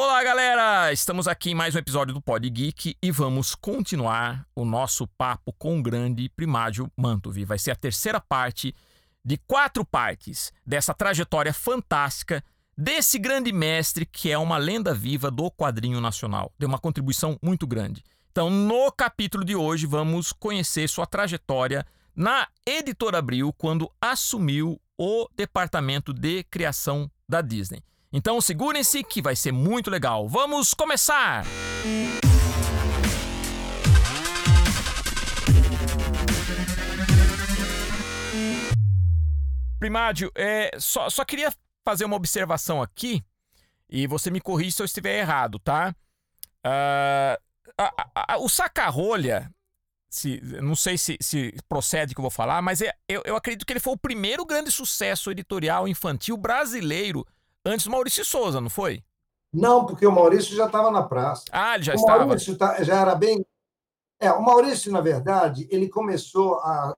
Olá, galera! Estamos aqui em mais um episódio do Pod Geek e vamos continuar o nosso papo com o grande Primádio Mantovi. Vai ser a terceira parte de quatro partes dessa trajetória fantástica desse grande mestre que é uma lenda viva do quadrinho nacional. Deu uma contribuição muito grande. Então, no capítulo de hoje, vamos conhecer sua trajetória na Editora Abril quando assumiu o departamento de criação da Disney. Então segurem-se que vai ser muito legal. Vamos começar! Primádio, é, só, só queria fazer uma observação aqui e você me corrige se eu estiver errado, tá? Uh, a, a, a, o saca-rolha, se, não sei se, se procede que eu vou falar, mas é, eu, eu acredito que ele foi o primeiro grande sucesso editorial infantil brasileiro Antes do Maurício Souza, não foi? Não, porque o Maurício já estava na praça. Ah, ele já o estava. O Maurício tá, já era bem. É, o Maurício, na verdade, ele começou a.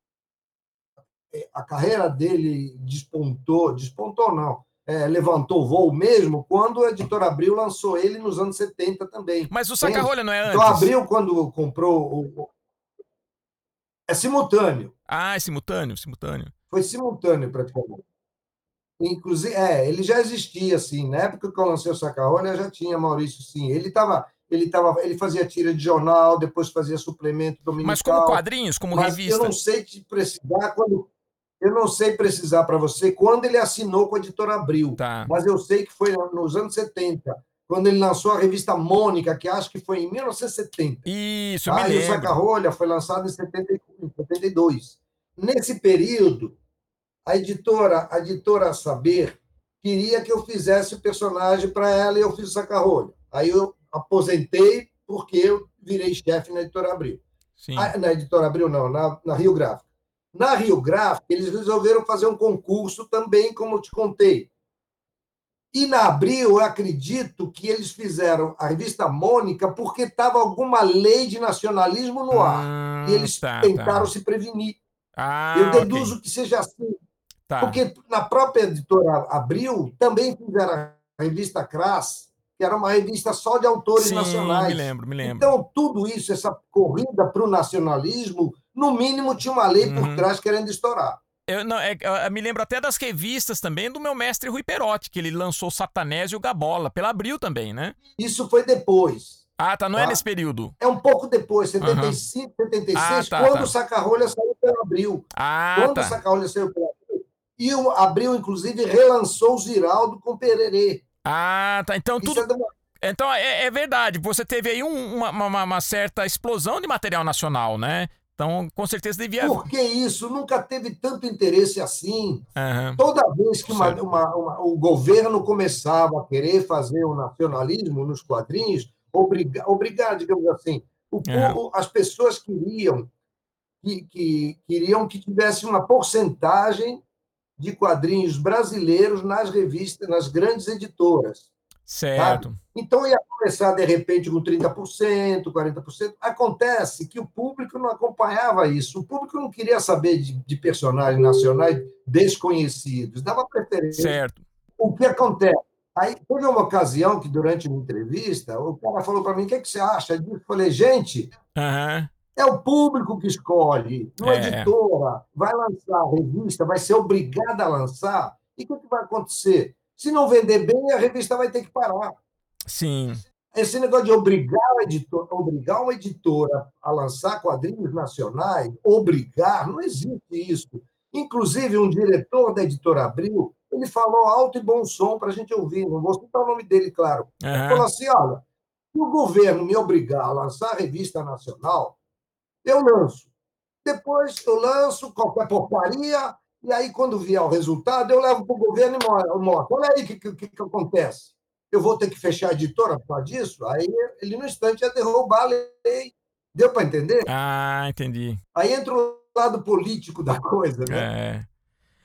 A carreira dele despontou, despontou não, é, levantou voo mesmo quando a editora Abril lançou ele nos anos 70 também. Mas o Saca-Rolha não é então, antes? Então, Abril, quando comprou. O... É simultâneo. Ah, é simultâneo, simultâneo. Foi simultâneo, praticamente. Inclusive, é, ele já existia, assim, na época que eu lancei o Sacaolha, já tinha Maurício, sim. Ele estava ele tava, ele fazia tira de jornal, depois fazia suplemento dominical. Mas como quadrinhos, como mas revista? Eu não sei te precisar quando eu não sei precisar para você quando ele assinou com a editora Abril. Tá. Mas eu sei que foi nos anos 70, quando ele lançou a revista Mônica, que acho que foi em 1970. Isso, tá? me E lembro. o Saca-Rolha foi lançado em 72. Nesse período, a editora, a editora Saber queria que eu fizesse o personagem para ela e eu fiz o saca-rolha. Aí eu aposentei porque eu virei chefe na editora Abril. Sim. Ah, na editora Abril, não, na, na Rio Gráfica. Na Rio Gráfica, eles resolveram fazer um concurso também, como eu te contei. E na Abril, eu acredito que eles fizeram a revista Mônica porque estava alguma lei de nacionalismo no ar. Ah, e eles tá, tentaram tá. se prevenir. Ah, eu deduzo ok. que seja assim. Tá. Porque na própria editora Abril também fizeram a revista Crass, que era uma revista só de autores Sim, nacionais. me lembro, me lembro. Então, tudo isso, essa corrida para o nacionalismo, no mínimo tinha uma lei Uhum. por trás querendo estourar. Eu, não, é, eu me lembro até das revistas também do meu mestre Rui Perotti, que ele lançou o Satanés e o Gabola, pela Abril também, né? Isso foi depois. Ah, tá, não é Tá. nesse período. É um pouco depois, 75, 76, Ah, tá, quando tá. o Saca-Rolha saiu pela Abril. Ah, quando o tá. Saca-Rolha saiu pela Abril. E o Abril, inclusive, relançou o Ziraldo com Pererê. Ah, tá. Então Isso tudo. é Então é, é verdade. Você teve aí um- uma, uma- uma certa explosão de material nacional, né? Então, com certeza devia. Por que isso? Nunca teve tanto interesse assim. Aham. Toda vez que uma- uma- uma- o governo começava a querer fazer o nacionalismo nos quadrinhos, obrigar, obrigar digamos assim, o povo- as pessoas queriam que, que- queriam que tivesse uma porcentagem de quadrinhos brasileiros nas revistas, nas grandes editoras. Certo. Então ia começar de repente com 30%, 40%. Acontece que o público não acompanhava isso. O público não queria saber de, de personagens nacionais desconhecidos, dava preferência. Certo. O que acontece? Aí teve uma ocasião que, durante uma entrevista, o cara falou para mim: o que, é que você acha disso? Eu falei: gente, Aham. É o público que escolhe, não a É. editora. Vai lançar a revista, vai ser obrigada a lançar. E o que, que vai acontecer? Se não vender bem, a revista vai ter que parar. Sim. Esse negócio de obrigar, editor, obrigar uma editora a lançar quadrinhos nacionais, obrigar, não existe isso. Inclusive, um diretor da editora Abril, ele falou alto e bom som para a gente ouvir, não vou citar o nome dele, claro. Ele falou assim: olha, se o governo me obrigar a lançar a revista nacional, eu lanço. Depois eu lanço qualquer porcaria, e aí, quando vier o resultado, eu levo para o governo e mostro. Olha aí o que, que, que acontece. Eu vou ter que fechar a editora por causa disso? Aí ele, no instante, ia derrubar a lei. Deu para entender? Ah, entendi. Aí entra o lado político da coisa, né?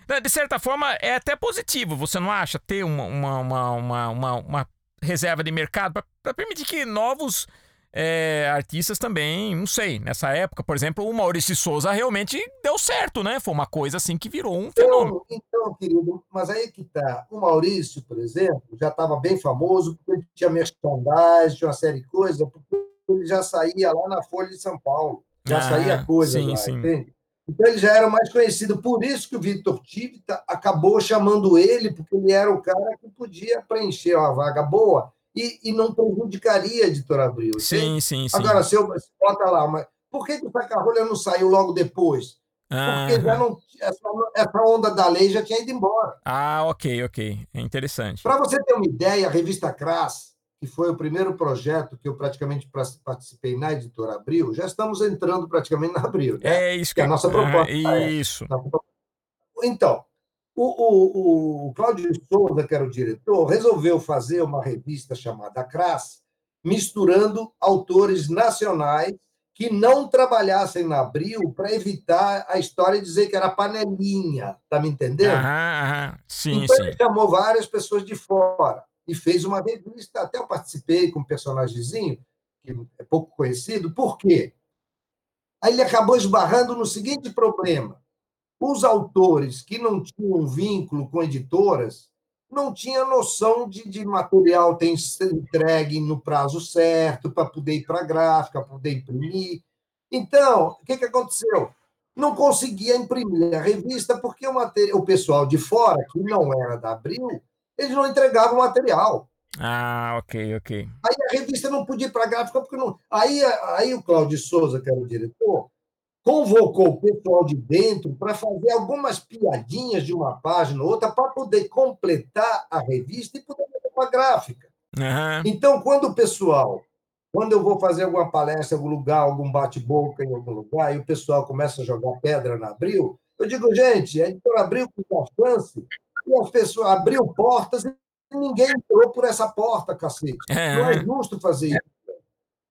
É. De certa forma, é até positivo, você não acha? Ter uma, uma, uma, uma- uma reserva de mercado para permitir que novos é, artistas também, não sei, nessa época, por exemplo, o Maurício Souza realmente deu certo, né? Foi uma coisa assim que virou um fenômeno. Então, então querido, mas aí que tá. O Maurício, por exemplo, já estava bem famoso, porque ele tinha merchandising, tinha uma série de coisas, porque ele já saía lá na Folha de São Paulo. Já ah, saía coisa sim, lá, sim. entende? Então ele já era mais conhecido. Por isso que o Vitor Tivita acabou chamando ele, porque ele era o cara que podia preencher uma vaga boa e, e não prejudicaria a editora Abril. Sim, sim, sim. Agora, se eu bota lá, mas por que, que o Sacarrolha não saiu logo depois? Porque já não, essa, essa onda da lei já tinha ido embora. Ah, ok, ok. É interessante. Para você ter uma ideia, a revista Crass, que foi o primeiro projeto que eu praticamente participei na editora Abril, já estamos entrando praticamente na Abril. Né? É isso que, que é a nossa proposta. É, isso. Então, o, o, o Cláudio Souza, que era o diretor, resolveu fazer uma revista chamada Crass, misturando autores nacionais que não trabalhassem na Abril para evitar a história de dizer que era panelinha, tá me entendendo? Aham, aham. Sim, então sim. ele chamou várias pessoas de fora e fez uma revista. Até eu participei com um personagemzinho, que é pouco conhecido. Por quê? Aí ele acabou esbarrando no seguinte problema: os autores que não tinham vínculo com editoras não tinham noção de, de material ter entregue no prazo certo, para poder ir para a gráfica, para poder imprimir. Então, o que, que aconteceu? Não conseguia imprimir a revista porque o, material, o pessoal de fora, que não era da Abril, eles não entregavam material. Ah, ok, ok. Aí a revista não podia ir para a gráfica, porque não. Aí, aí o Cláudio Souza, que era o diretor, convocou o pessoal de dentro para fazer algumas piadinhas de uma página ou outra para poder completar a revista e poder fazer uma gráfica. Uhum. Então, quando o pessoal, quando eu vou fazer alguma palestra em algum lugar, algum bate-boca em algum lugar, e o pessoal começa a jogar pedra na Abril, eu digo, gente, a editora Abril com a chance e as pessoas abriu portas e ninguém entrou por essa porta, cacete. É. Não é justo fazer isso.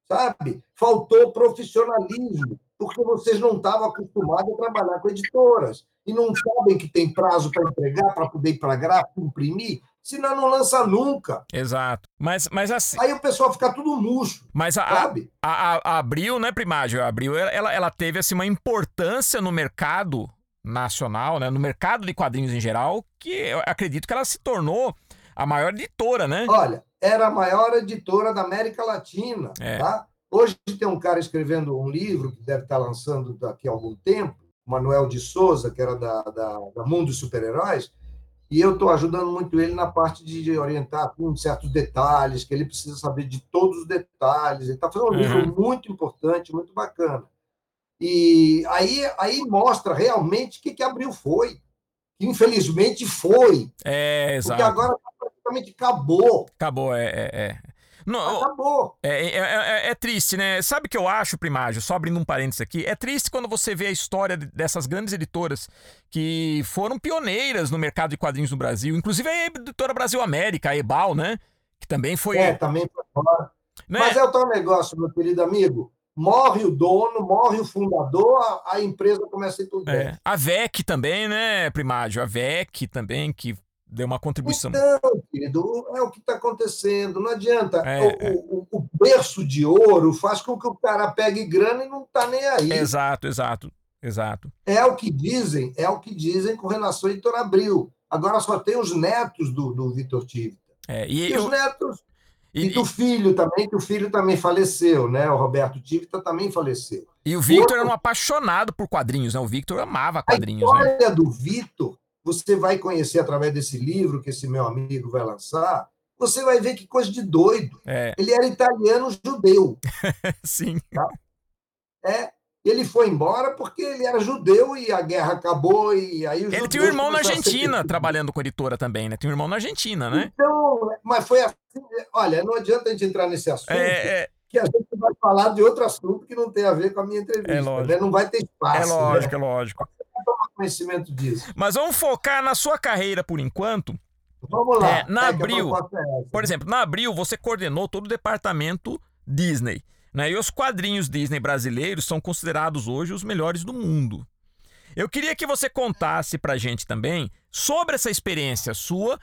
Sabe? Faltou profissionalismo, porque vocês não estavam acostumados a trabalhar com editoras e não sabem que tem prazo para entregar, para poder ir para a gráfica, imprimir, senão não lança nunca. Exato. Mas, mas assim. Aí o pessoal fica tudo murcho. Mas a, sabe? A, a, a Abril, né, Primágio? A Abril, ela, ela teve assim, uma importância no mercado nacional, né, no mercado de quadrinhos em geral, que eu acredito que ela se tornou a maior editora, né? Olha, era a maior editora da América Latina, é. tá? Hoje tem um cara escrevendo um livro que deve estar lançando daqui a algum tempo, Manuel de Souza, que era da, da, da Mundo dos Super-Heróis, e eu estou ajudando muito ele na parte de orientar com certos detalhes, que ele precisa saber de todos os detalhes. Ele está fazendo um uhum. livro muito importante, muito bacana. E aí, aí mostra realmente o que, que Abril foi. Que infelizmente foi. É, exato. Porque agora praticamente acabou. Acabou, é. é, é. Não, Acabou. É, é, é, é, triste, né? Sabe o que eu acho, Primágio? Só abrindo um parênteses aqui. É triste quando você vê a história dessas grandes editoras que foram pioneiras no mercado de quadrinhos no Brasil. Inclusive a editora Brasil América, a Ebal, né? Que também foi. É, também foi fora. Né? Mas é o tal negócio, meu querido amigo morre o dono, morre o fundador, a, a empresa começa a ir tudo é. A VEC também, né, Primágio? A VEC também, que deu uma contribuição. Então, querido, é o que está acontecendo. Não adianta. É, o, é. O, o, berço de ouro faz com que o cara pegue grana e não está nem aí. Exato, exato, exato. É o que dizem, é o que dizem com relação a Heitor Abril. Agora só tem os netos do, do Vitor Tivita. É, e, e eu... os netos e, e do filho também, que o filho também faleceu, né? O Roberto Tivita também faleceu. E o Victor Outro... era um apaixonado por quadrinhos, né? O Victor amava quadrinhos. A né? história né? do Victor, você vai conhecer através desse livro que esse meu amigo vai lançar. Você vai ver que coisa de doido. É. Ele era italiano judeu. Sim. Tá? É, ele foi embora porque ele era judeu e a guerra acabou e aí Ele tinha um irmão na Argentina trabalhando com editora também, né? Tinha um irmão na Argentina, né? Então, mas foi assim, olha, não adianta a gente entrar nesse assunto. É, é... Que a gente vai falar de outro assunto que não tem a ver com a minha entrevista. É lógico. Né? Não vai ter espaço. É lógico, né? é lógico. tomar conhecimento disso. Mas vamos focar na sua carreira por enquanto. Vamos lá. É, na Abril, é por exemplo, na Abril você coordenou todo o departamento Disney. Né? E os quadrinhos Disney brasileiros são considerados hoje os melhores do mundo. Eu queria que você contasse pra gente também sobre essa experiência sua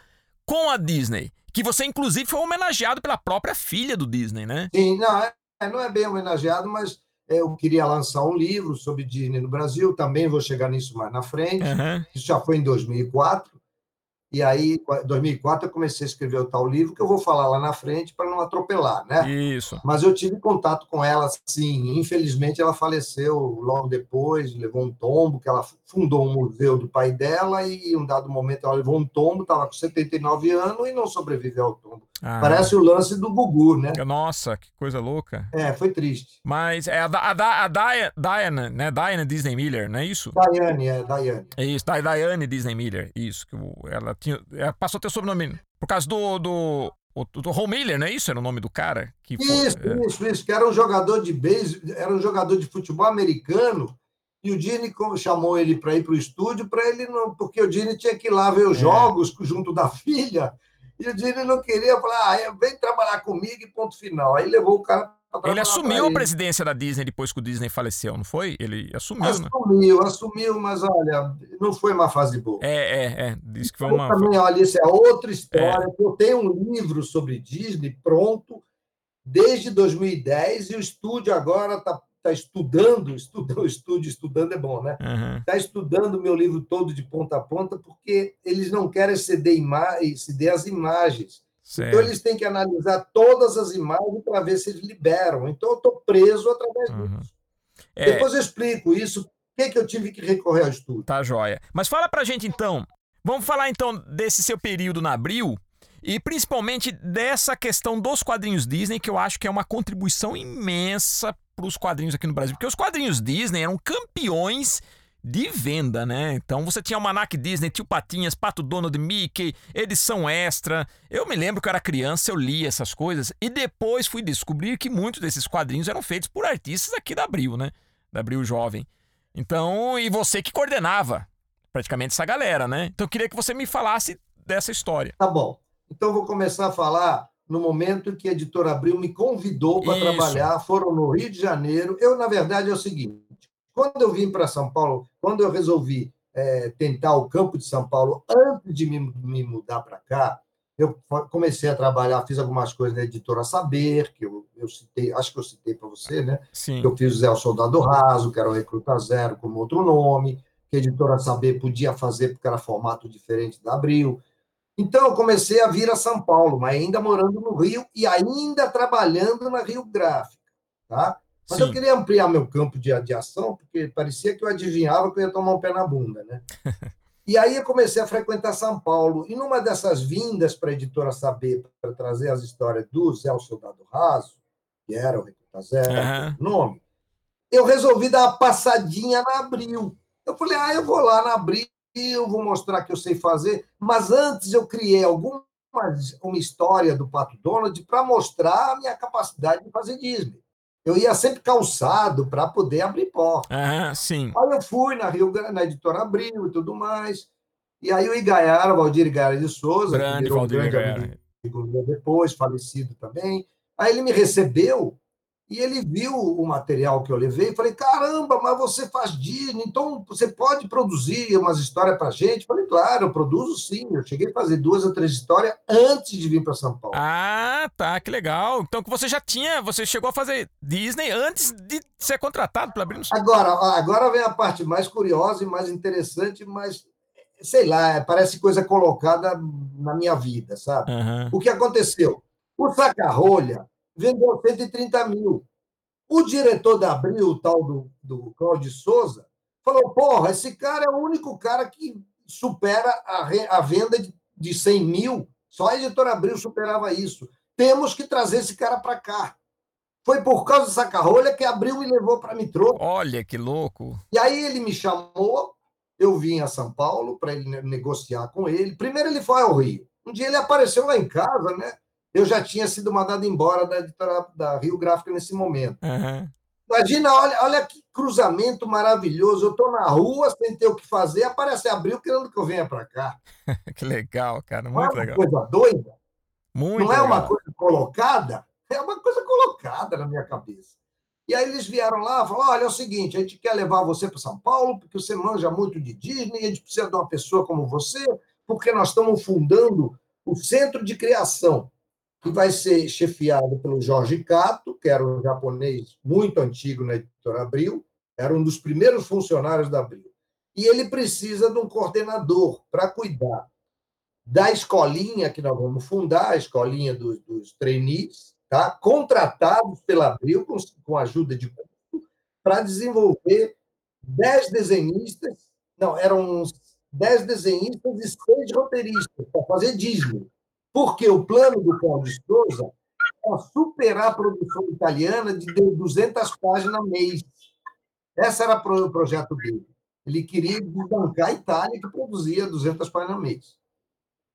com a Disney. Que você, inclusive, foi homenageado pela própria filha do Disney, né? Sim, não, é, não é bem homenageado, mas eu queria lançar um livro sobre Disney no Brasil, também vou chegar nisso mais na frente. Uhum. Isso já foi em 2004. E aí, em 2004, eu comecei a escrever o tal livro que eu vou falar lá na frente para não atropelar, né? Isso. Mas eu tive contato com ela, sim. Infelizmente, ela faleceu logo depois, levou um tombo, que ela fundou um museu do pai dela e, em um dado momento, ela levou um tombo, estava com 79 anos e não sobreviveu ao tombo. Ah. Parece o lance do Gugu, né? Nossa, que coisa louca. É, foi triste. Mas é a, a, a Diana, né? Diana Disney Miller, não é isso? Diane, é, Diane. É isso, Diane Disney Miller, isso. Que ela tinha. Ela passou a ter sobrenome por causa do. do o, do Ron Miller, não é isso? Era o nome do cara? Que isso, foi, é... isso, isso. Que era um jogador de base, era um jogador de futebol americano. E o Dini chamou ele para ir para o estúdio, para ele não, porque o Dini tinha que ir lá ver os é. jogos junto da filha. E o Dini não queria falar, ah, vem trabalhar comigo e ponto final. Aí levou o cara ele assumiu a presidência da Disney depois que o Disney faleceu, não foi? Ele assumiu, assumiu, né? Assumiu, mas olha, não foi uma fase boa. É, é, é. Diz que foi uma. também, olha, isso é outra história. É. Eu tenho um livro sobre Disney pronto desde 2010 e o estúdio agora está está estudando, estudou, estúdio, estudando é bom, né? Está uhum. estudando o meu livro todo de ponta a ponta, porque eles não querem ceder, ima ceder as imagens. Certo. Então, eles têm que analisar todas as imagens para ver se eles liberam. Então, eu estou preso através uhum. disso. É... Depois eu explico isso, por que, que eu tive que recorrer ao estudo. Tá, joia. Mas fala para gente, então, vamos falar, então, desse seu período na Abril, e principalmente dessa questão dos quadrinhos Disney, que eu acho que é uma contribuição imensa para os quadrinhos aqui no Brasil. Porque os quadrinhos Disney eram campeões de venda, né? Então você tinha o Manac Disney, Tio Patinhas, Pato Donald, Mickey, edição extra. Eu me lembro que eu era criança, eu li essas coisas e depois fui descobrir que muitos desses quadrinhos eram feitos por artistas aqui da Abril, né? Da Abril Jovem. Então, e você que coordenava praticamente essa galera, né? Então eu queria que você me falasse dessa história. Tá bom. Então vou começar a falar no momento que a editora Abril me convidou para trabalhar, foram no Rio de Janeiro. Eu, na verdade, é o seguinte: quando eu vim para São Paulo, quando eu resolvi é, tentar o campo de São Paulo, antes de me, me mudar para cá, eu comecei a trabalhar, fiz algumas coisas na editora Saber, que eu, eu citei, acho que eu citei para você, né? Sim. Eu fiz o Zé o Soldado Raso, que era o Recruta Zero, como outro nome, que a editora Saber podia fazer porque era formato diferente da Abril. Então, eu comecei a vir a São Paulo, mas ainda morando no Rio e ainda trabalhando na Rio Gráfica. Tá? Mas Sim. eu queria ampliar meu campo de, de ação, porque parecia que eu adivinhava que eu ia tomar um pé na bunda. Né? e aí eu comecei a frequentar São Paulo. E numa dessas vindas para a editora Saber, para trazer as histórias do Zé o Soldado Raso, que era o Recruta Zero, uhum. nome, eu resolvi dar uma passadinha na Abril. Eu falei, ah, eu vou lá na Abril eu vou mostrar que eu sei fazer, mas antes eu criei alguma uma história do Pato Donald para mostrar a minha capacidade de fazer Disney. Eu ia sempre calçado para poder abrir porta. Ah, sim. Aí eu fui na Rio na editora Abril e tudo mais. E aí o Igaiara, Valdir Igaiara de Souza, grande, que Valdir Igaiara. depois, falecido também. Aí ele me recebeu e ele viu o material que eu levei e falei: caramba, mas você faz Disney, então você pode produzir umas histórias para gente? Falei: claro, eu produzo sim. Eu cheguei a fazer duas ou três histórias antes de vir para São Paulo. Ah, tá, que legal. Então você já tinha, você chegou a fazer Disney antes de ser contratado pela Abril. Agora, agora vem a parte mais curiosa e mais interessante, mas sei lá, parece coisa colocada na minha vida, sabe? Uhum. O que aconteceu? O saca-rolha vendeu 130 mil. O diretor da Abril, o tal do, do Cláudio Souza, falou: porra, esse cara é o único cara que supera a, re, a venda de, de 100 mil. Só a editora Abril superava isso. Temos que trazer esse cara para cá. Foi por causa do saca-rolha que Abril me levou para Mitrô. Olha que louco. E aí ele me chamou, eu vim a São Paulo para ele negociar com ele. Primeiro ele foi ao Rio. Um dia ele apareceu lá em casa, né? Eu já tinha sido mandado embora da editora da Rio Gráfica nesse momento. Uhum. Imagina, olha, olha que cruzamento maravilhoso. Eu estou na rua sem ter o que fazer, aparece Abril querendo que eu venha para cá. que legal, cara, muito é legal. coisa doida. Muito Não legal. é uma coisa colocada, é uma coisa colocada na minha cabeça. E aí eles vieram lá e falaram: olha, é o seguinte, a gente quer levar você para São Paulo, porque você manja muito de Disney, a gente precisa de uma pessoa como você, porque nós estamos fundando o Centro de Criação que vai ser chefiado pelo Jorge Cato, que era um japonês muito antigo na editora Abril, era um dos primeiros funcionários da Abril. E ele precisa de um coordenador para cuidar da escolinha que nós vamos fundar, a escolinha dos, dos trainees, tá? contratados pela Abril, com, com ajuda de para desenvolver dez desenhistas, não, eram dez desenhistas e seis roteiristas para fazer Disney. Porque o plano do Paulo de Souza era superar a produção italiana de 200 páginas mês. Esse era o projeto dele. Ele queria desbancar a Itália, que produzia 200 páginas mês.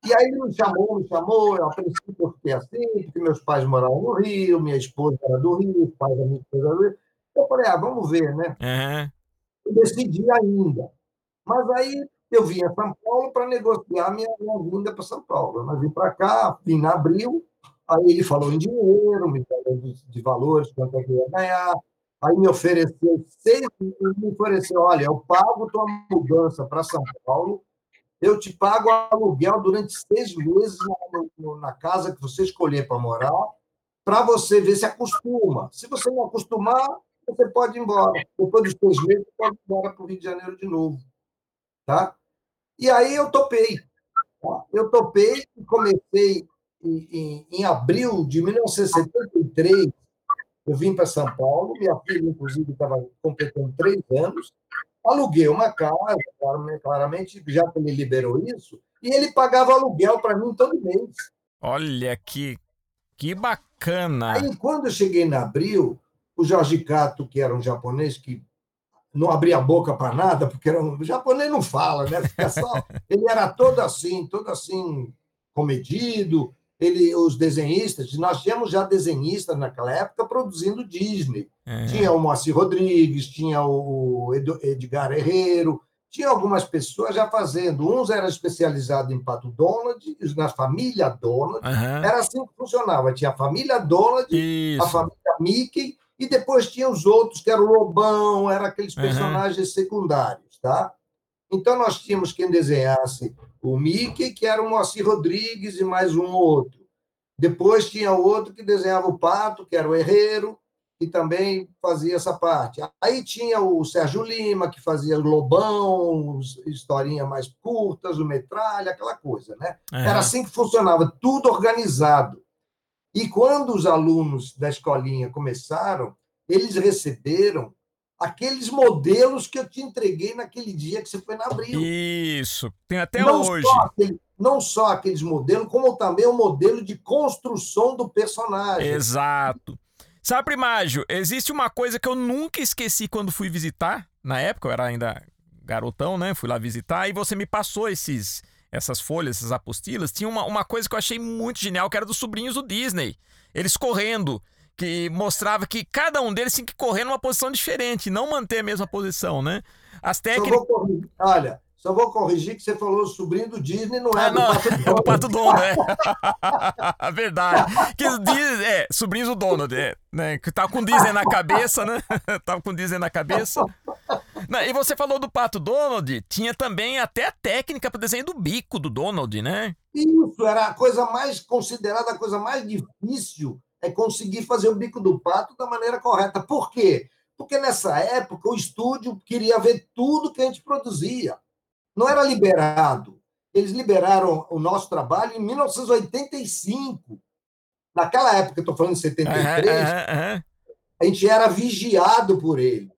E aí ele me chamou, me chamou, eu, a princípio eu fiquei assim, porque meus pais moravam no Rio, minha esposa era do Rio, os pais da minha esposa do Rio. Eu falei, ah, vamos ver, né? Uhum. Eu decidi ainda. Mas aí eu vim a São Paulo para negociar minha, minha vinda para São Paulo. Eu vim para cá, vim em abril, aí ele falou em dinheiro, me falou de, de valores, quanto é que ia ganhar. Aí me ofereceu seis, me ofereceu, olha, eu pago tua mudança para São Paulo, eu te pago aluguel durante seis meses na, na casa que você escolher para morar, para você ver se acostuma. Se você não acostumar, você pode ir embora. Depois dos seis meses, você pode ir embora para o Rio de Janeiro de novo. Tá? E aí eu topei. Tá? Eu topei e comecei em, em, em abril de 1973. Eu vim para São Paulo, minha filha, inclusive, estava completando três anos. Aluguei uma casa, claramente, já que ele liberou isso, e ele pagava aluguel para mim todo mês. Olha que, que bacana! Aí, quando eu cheguei em abril, o Jorge Cato, que era um japonês que não abria a boca para nada, porque era um... o japonês não fala, né? Fica só... ele era todo assim, todo assim, comedido. Ele, os desenhistas, nós tínhamos já desenhistas naquela época produzindo Disney. É. Tinha o Moacir Rodrigues, tinha o Edgar Herrero, tinha algumas pessoas já fazendo. Uns eram especializados em Pato Donald, na família Donald. Uhum. Era assim que funcionava. Tinha a família Donald, Isso. a família Mickey e depois tinha os outros, que era o Lobão, eram aqueles personagens uhum. secundários, tá? Então nós tínhamos quem desenhasse o Mickey, que era o Moacir Rodrigues, e mais um outro. Depois tinha outro que desenhava o Pato, que era o Herreiro, que também fazia essa parte. Aí tinha o Sérgio Lima, que fazia Lobão, historinhas mais curtas, o Metralha, aquela coisa, né? Era assim que funcionava, tudo organizado. E quando os alunos da escolinha começaram, eles receberam aqueles modelos que eu te entreguei naquele dia que você foi na Abril. Isso, tem até não hoje. Só aquele, não só aqueles modelos, como também o modelo de construção do personagem. Exato. Sabe, Primágio, existe uma coisa que eu nunca esqueci quando fui visitar. Na época, eu era ainda garotão, né? Fui lá visitar e você me passou esses essas folhas, essas apostilas, tinha uma, uma coisa que eu achei muito genial, que era dos sobrinhos do Disney. Eles correndo, que mostrava que cada um deles tinha que correr numa posição diferente, não manter a mesma posição, né? As técnicas. Olha, só vou corrigir que você falou sobrinho do Disney, não é ah, do não, Pato Donald. É do Pato Donald, é. Verdade. Que Disney, é, sobrinhos do Donald, é, né? Que tava com Disney na cabeça, né? tava com Disney na cabeça. Não, e você falou do Pato Donald, tinha também até a técnica para desenho do bico do Donald, né? Isso, era a coisa mais considerada, a coisa mais difícil é conseguir fazer o bico do pato da maneira correta. Por quê? Porque nessa época o estúdio queria ver tudo que a gente produzia não era liberado. Eles liberaram o nosso trabalho em 1985. Naquela época, estou falando de 73, uhum, uhum. a gente era vigiado por ele.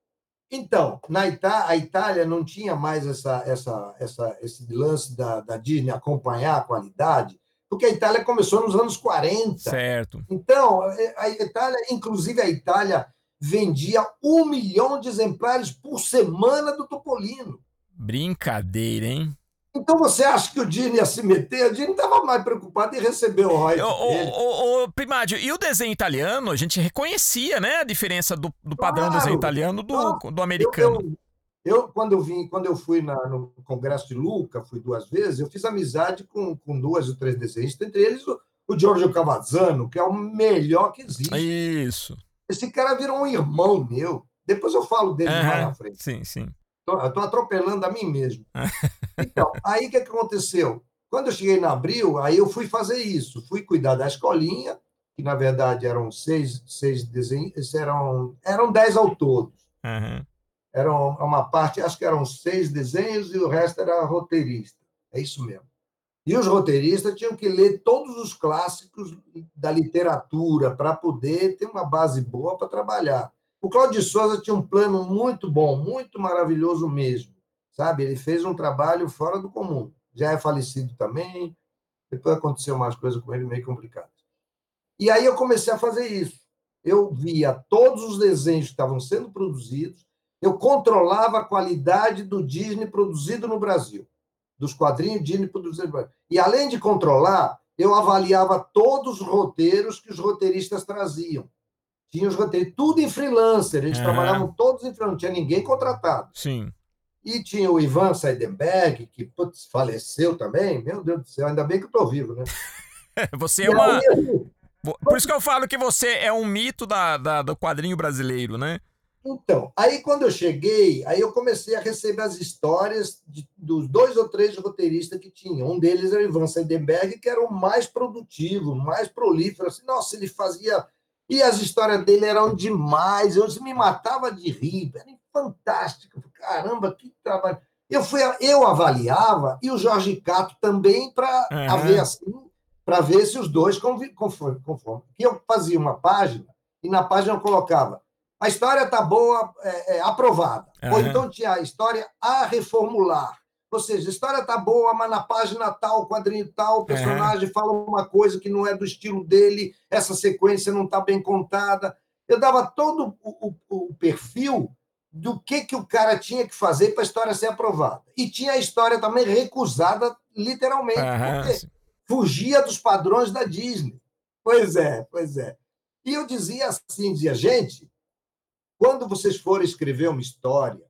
Então, na Itália, a Itália não tinha mais essa, essa, essa, esse lance da, da Disney acompanhar a qualidade, porque a Itália começou nos anos 40. Certo. Então, a Itália, inclusive a Itália, vendia um milhão de exemplares por semana do Topolino. Brincadeira, hein? Então você acha que o Disney ia se meter? O Disney estava mais preocupado em receber o o, o, Primádio, e o desenho italiano, a gente reconhecia, né, a diferença do, do padrão claro, desenho italiano do, do americano. Eu, eu, eu, quando eu vim, quando eu fui na, no Congresso de Luca, fui duas vezes, eu fiz amizade com, com duas ou três desenhistas, entre eles o, o Giorgio Cavazzano, que é o melhor que existe. Isso. Esse cara virou um irmão meu. Depois eu falo dele uhum, mais na frente. Sim, sim. Estou atropelando a mim mesmo. Então, aí o que, aconteceu? Quando eu cheguei na Abril, aí eu fui fazer isso. Fui cuidar da escolinha, que na verdade eram seis, seis desenhos, eram, eram dez ao todo. Uhum. Era uma parte, acho que eram seis desenhos e o resto era roteirista. É isso mesmo. E os roteiristas tinham que ler todos os clássicos da literatura para poder ter uma base boa para trabalhar. O Cláudio de Souza tinha um plano muito bom, muito maravilhoso mesmo. Sabe? Ele fez um trabalho fora do comum. Já é falecido também. Depois aconteceu umas coisas com ele meio complicadas. E aí eu comecei a fazer isso. Eu via todos os desenhos que estavam sendo produzidos, eu controlava a qualidade do Disney produzido no Brasil dos quadrinhos Disney produzidos. E além de controlar, eu avaliava todos os roteiros que os roteiristas traziam. Tinha os roteiros, tudo em freelancer, eles trabalhavam todos em freelancer, não tinha ninguém contratado. Sim. E tinha o Ivan Seidenberg, que putz, faleceu também. Meu Deus do céu, ainda bem que eu estou vivo, né? você é uma. Por isso que eu falo que você é um mito da, da, do quadrinho brasileiro, né? Então, aí quando eu cheguei, aí eu comecei a receber as histórias de, dos dois ou três roteiristas que tinham. Um deles era o Ivan Seidenberg, que era o mais produtivo, mais prolífero. Assim, nossa, ele fazia. E as histórias dele eram demais. Eu me matava de rir. Era fantástico. Caramba, que trabalho. Eu, fui, eu avaliava, e o Jorge Cato também, para uhum. ver assim, para ver se os dois conforme, conforme. Eu fazia uma página, e na página eu colocava a história está boa, é, é, aprovada. Uhum. Ou então tinha a história a reformular. Ou seja, a história está boa, mas na página tal, quadrinho tal, o personagem uhum. fala uma coisa que não é do estilo dele, essa sequência não está bem contada. Eu dava todo o, o, o, perfil do que, que o cara tinha que fazer para a história ser aprovada. E tinha a história também recusada, literalmente, uhum. porque fugia dos padrões da Disney. Pois é, pois é. E eu dizia assim, dizia, gente, quando vocês forem escrever uma história,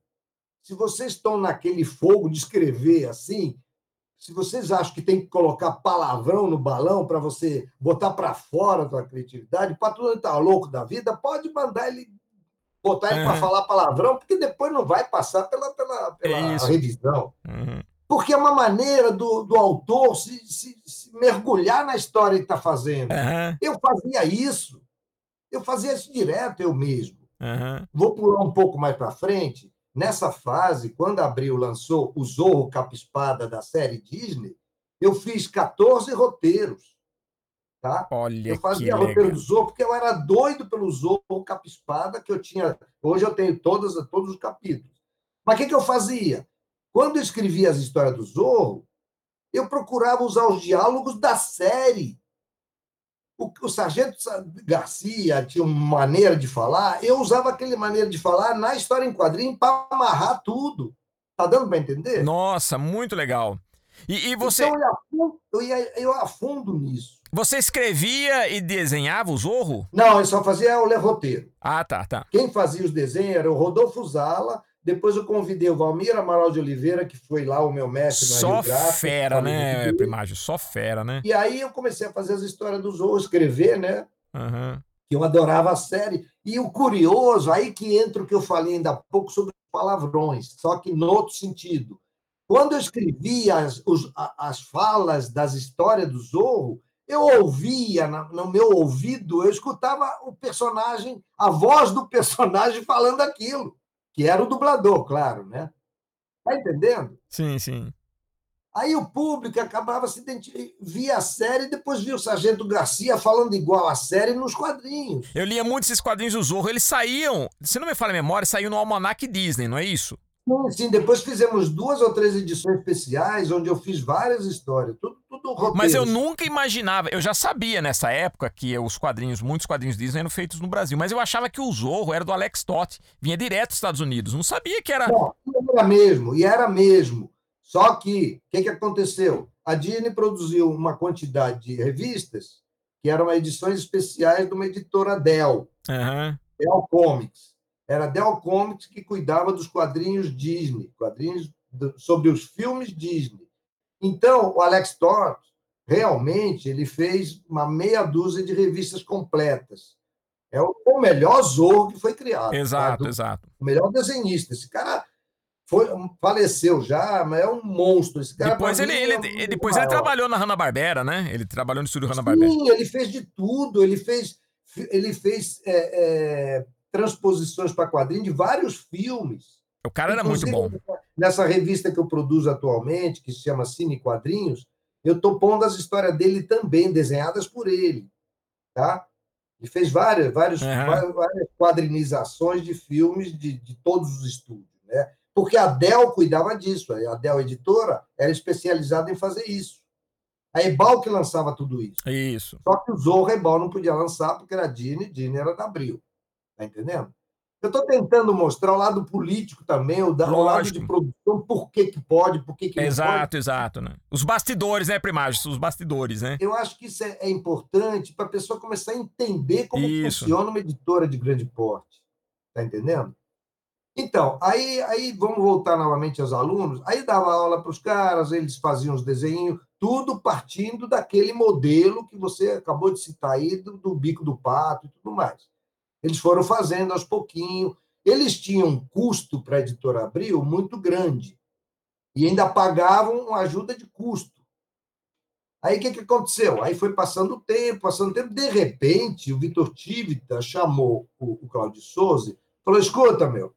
se vocês estão naquele fogo de escrever assim, se vocês acham que tem que colocar palavrão no balão para você botar para fora a sua criatividade, o patrão está louco da vida, pode mandar ele botar ele uhum. para falar palavrão, porque depois não vai passar pela, pela, pela é revisão. Uhum. Porque é uma maneira do, do autor se, se, se mergulhar na história que está fazendo. Uhum. Eu fazia isso. Eu fazia isso direto eu mesmo. Vou pular um pouco mais para frente. Nessa fase, quando a Abril lançou o Zorro Capa-Espada da série Disney, eu fiz 14 roteiros. Tá? Olha eu fazia roteiro legal. do Zorro porque eu era doido pelo Zorro Capa-Espada, que eu tinha. Hoje eu tenho todos, todos os capítulos. Mas o que, que eu fazia? Quando eu escrevia as histórias do Zorro, eu procurava usar os diálogos da série o, o Sargento Garcia tinha uma maneira de falar, eu usava aquele maneira de falar na história em quadrinho para amarrar tudo. Tá dando para entender? Nossa, muito legal. E, e você. Então, eu, afundo, eu, ia, eu afundo nisso. Você escrevia e desenhava o Zorro? Não, eu só fazia o roteiro. Ah, tá, tá. Quem fazia os desenhos era o Rodolfo Zala depois eu convidei o Valmir Amaral de Oliveira, que foi lá o meu mestre na Só fera, né, Primágio? Só fera, né? E aí eu comecei a fazer as histórias do Zorro, escrever, né? Uhum. Eu adorava a série. E o curioso, aí que entra o que eu falei ainda há pouco sobre palavrões, só que no outro sentido. Quando eu escrevia as, os, as falas das histórias do Zorro, eu ouvia no meu ouvido, eu escutava o personagem, a voz do personagem falando aquilo que era o dublador, claro, né? Tá entendendo? Sim, sim. Aí o público acabava se identificando, via a série e depois via o Sargento Garcia falando igual a série nos quadrinhos. Eu lia muito esses quadrinhos do Zorro, eles saíam, se não me falha a memória, saíam no Almanac Disney, não é isso? Sim, sim, depois fizemos duas ou três edições especiais, onde eu fiz várias histórias, tudo, tudo roteiro. Mas eu nunca imaginava, eu já sabia nessa época que os quadrinhos, muitos quadrinhos Disney eram feitos no Brasil, mas eu achava que o Zorro era do Alex Toth, vinha direto dos Estados Unidos, não sabia que era... Não, era mesmo, e era mesmo. Só que, o que, que aconteceu? A Disney produziu uma quantidade de revistas que eram edições especiais de uma editora Dell, uhum. Dell Comics era Dell Comics que cuidava dos quadrinhos Disney, quadrinhos sobre os filmes Disney. Então, o Alex Toth, realmente, ele fez uma meia dúzia de revistas completas. É o melhor Zorro que foi criado. Exato, tá? exato. O melhor desenhista. Esse cara foi, faleceu já, mas é um monstro. Esse cara, depois ele, ele, é depois ele trabalhou na Hanna-Barbera, né? Ele trabalhou no estúdio Hanna-Barbera. Sim, ele fez de tudo. Ele fez, ele fez é, é, transposições para quadrinhos de vários filmes. O cara era Inclusive, muito bom. Nessa revista que eu produzo atualmente, que se chama Cine Quadrinhos, eu estou pondo as histórias dele também, desenhadas por ele. Tá? Ele fez várias, várias, uhum. várias quadrinizações de filmes de, de todos os estúdios. Né? Porque a Dell cuidava disso, a Dell Editora era especializada em fazer isso. A Ebal que lançava tudo isso. Isso. Só que o Zorro Ebal não podia lançar porque era Dini, Dini era da Abril. Tá entendendo? Eu estou tentando mostrar o lado político também, o, o lado de produção, por que, que pode, por que, que exato, não pode. Exato, né? Os bastidores, né, Primagem? Os bastidores, né? Eu acho que isso é, é importante para a pessoa começar a entender como isso. funciona uma editora de grande porte. Tá entendendo? Então, aí, aí vamos voltar novamente aos alunos. Aí dava aula para os caras, eles faziam os desenhos, tudo partindo daquele modelo que você acabou de citar aí, do, do bico do pato e tudo mais. Eles foram fazendo aos pouquinhos. Eles tinham um custo para a editora Abril muito grande e ainda pagavam ajuda de custo. Aí o que, que aconteceu? Aí foi passando o tempo, passando o tempo. De repente, o Vitor Tivita chamou o, o Claudio Souza falou: escuta, meu,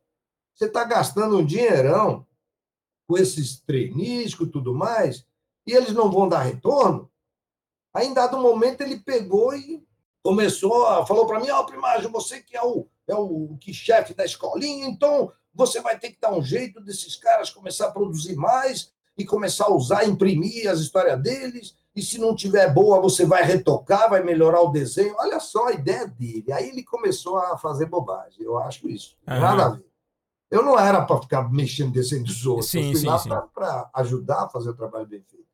você está gastando um dinheirão com esses treinistas e tudo mais, e eles não vão dar retorno. Aí, em dado momento, ele pegou e começou, a, falou para mim, ó, oh, Primagem, você que é o, é o que chefe da escolinha, então você vai ter que dar um jeito desses caras começar a produzir mais e começar a usar, imprimir as histórias deles, e se não tiver boa, você vai retocar, vai melhorar o desenho. Olha só a ideia dele. Aí ele começou a fazer bobagem. Eu acho isso. Uhum. Nada a ver. Eu não era para ficar mexendo desenho dos outros. Sim, eu fui sim, lá para ajudar a fazer o trabalho bem feito.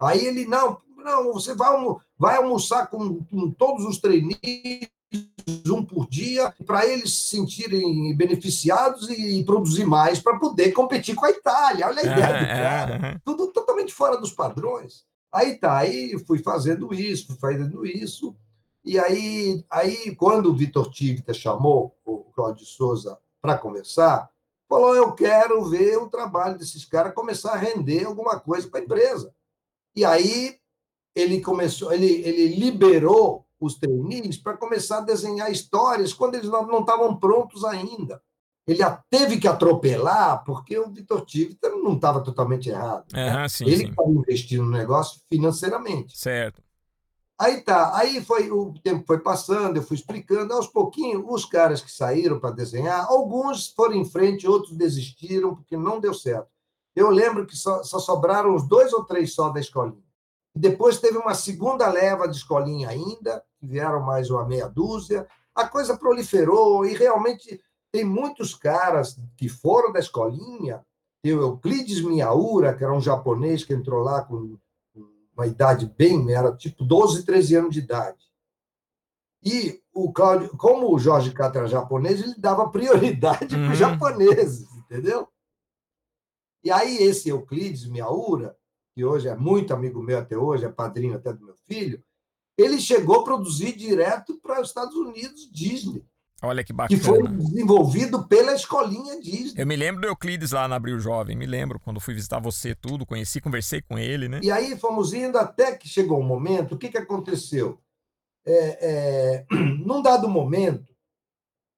Aí ele, não, não, você vai, vai almoçar com, com todos os treinistas, um por dia, para eles se sentirem beneficiados e produzir mais para poder competir com a Itália. Olha a ideia é, do cara. É, Tudo totalmente fora dos padrões. Aí tá, aí fui fazendo isso, fui fazendo isso. E aí, aí quando o Vitor Tivita chamou o Cláudio Souza para conversar, falou: Eu quero ver o trabalho desses caras começar a render alguma coisa para a empresa. E aí ele começou, ele, ele liberou os trainees para começar a desenhar histórias quando eles não estavam prontos ainda. Ele a teve que atropelar porque o Vitor Tivita não estava totalmente errado. Uhum, sim, ele estava investindo no negócio financeiramente. Certo. Aí tá, aí foi o tempo foi passando, eu fui explicando, aos pouquinhos, os caras que saíram para desenhar, alguns foram em frente, outros desistiram, porque não deu certo. Eu lembro que só, só sobraram uns dois ou três só da escolinha. Depois teve uma segunda leva de escolinha ainda, que vieram mais uma meia dúzia. A coisa proliferou e realmente tem muitos caras que foram da escolinha. Tem o Euclides Miyaura, que era um japonês que entrou lá com uma idade bem, era tipo 12, 13 anos de idade. E o Cláudio, como o Jorge Cato era japonês, ele dava prioridade uhum. para os japoneses, entendeu? E aí esse Euclides Miyaura, que hoje é muito amigo meu até hoje, é padrinho até do meu filho, ele chegou a produzir direto para os Estados Unidos Disney. Olha que bacana. Que foi desenvolvido pela escolinha Disney. Eu me lembro do Euclides lá na Abril Jovem, me lembro, quando fui visitar você, tudo, conheci, conversei com ele, né? E aí fomos indo até que chegou um momento, o que, que aconteceu? É, é, num dado momento,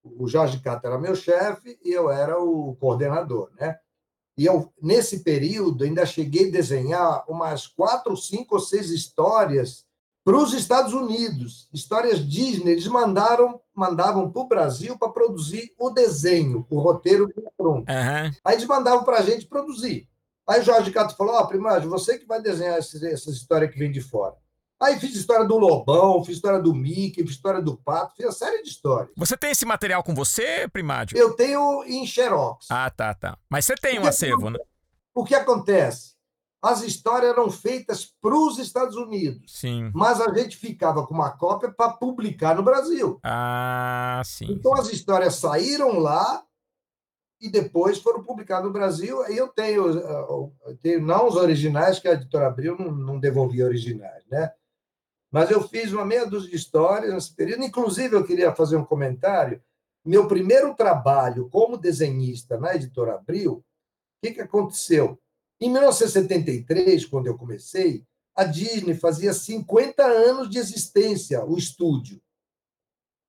o Jorge Cato era meu chefe e eu era o coordenador, né? E eu, nesse período, ainda cheguei a desenhar umas quatro, cinco ou seis histórias para os Estados Unidos, histórias Disney. Eles mandaram, mandavam para o Brasil para produzir o desenho, o roteiro pronto. Uhum. Aí eles mandavam para a gente produzir. Aí Jorge Cato falou: Ó, oh, Primagem, você que vai desenhar essas, essas histórias que vem de fora. Aí fiz história do Lobão, fiz história do Mickey, fiz história do Pato, fiz uma série de histórias. Você tem esse material com você, Primádio? Eu tenho em Xerox. Ah, tá, tá. Mas você tem um acervo, né? O que acontece? as histórias eram feitas para os Estados Unidos. Sim. Mas a gente ficava com uma cópia para publicar no Brasil. Ah, sim. Então as histórias saíram lá e depois foram publicadas no Brasil. E eu tenho, eu tenho não os originais, que a editora Abril não, não devolvia originais, né? Mas eu fiz uma meia dúzia de histórias nesse período. Inclusive, eu queria fazer um comentário. Meu primeiro trabalho como desenhista na editora Abril que, que aconteceu? Em 1973, quando eu comecei, a Disney fazia 50 anos de existência, o estúdio.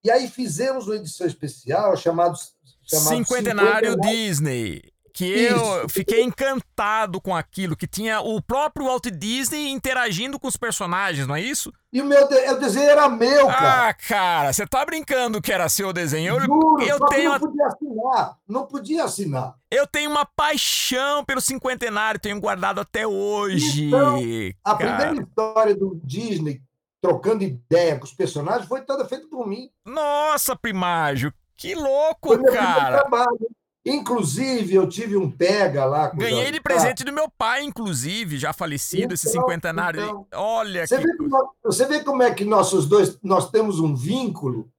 E aí fizemos uma edição especial chamado, chamado Cinquentenário, Cinquentenário Disney que eu fiquei encantado com aquilo, que tinha o próprio Walt Disney interagindo com os personagens, não é isso? E o meu de... o desenho era meu, cara. Ah, cara, você tá brincando que era seu desenho? Eu, Juro, eu tenho não podia assinar, não podia assinar. Eu tenho uma paixão pelo cinquentenário, tenho guardado até hoje. Então, a primeira história do Disney trocando ideia com os personagens foi toda feita por mim. Nossa, Primágio, que louco, foi cara. Trabalho. Inclusive, eu tive um pega lá. Ganhei de presente do meu pai, inclusive, já falecido, então, esse cinquentenário. Então, Olha você, que... vê como, você vê como é que nossos dois nós temos um vínculo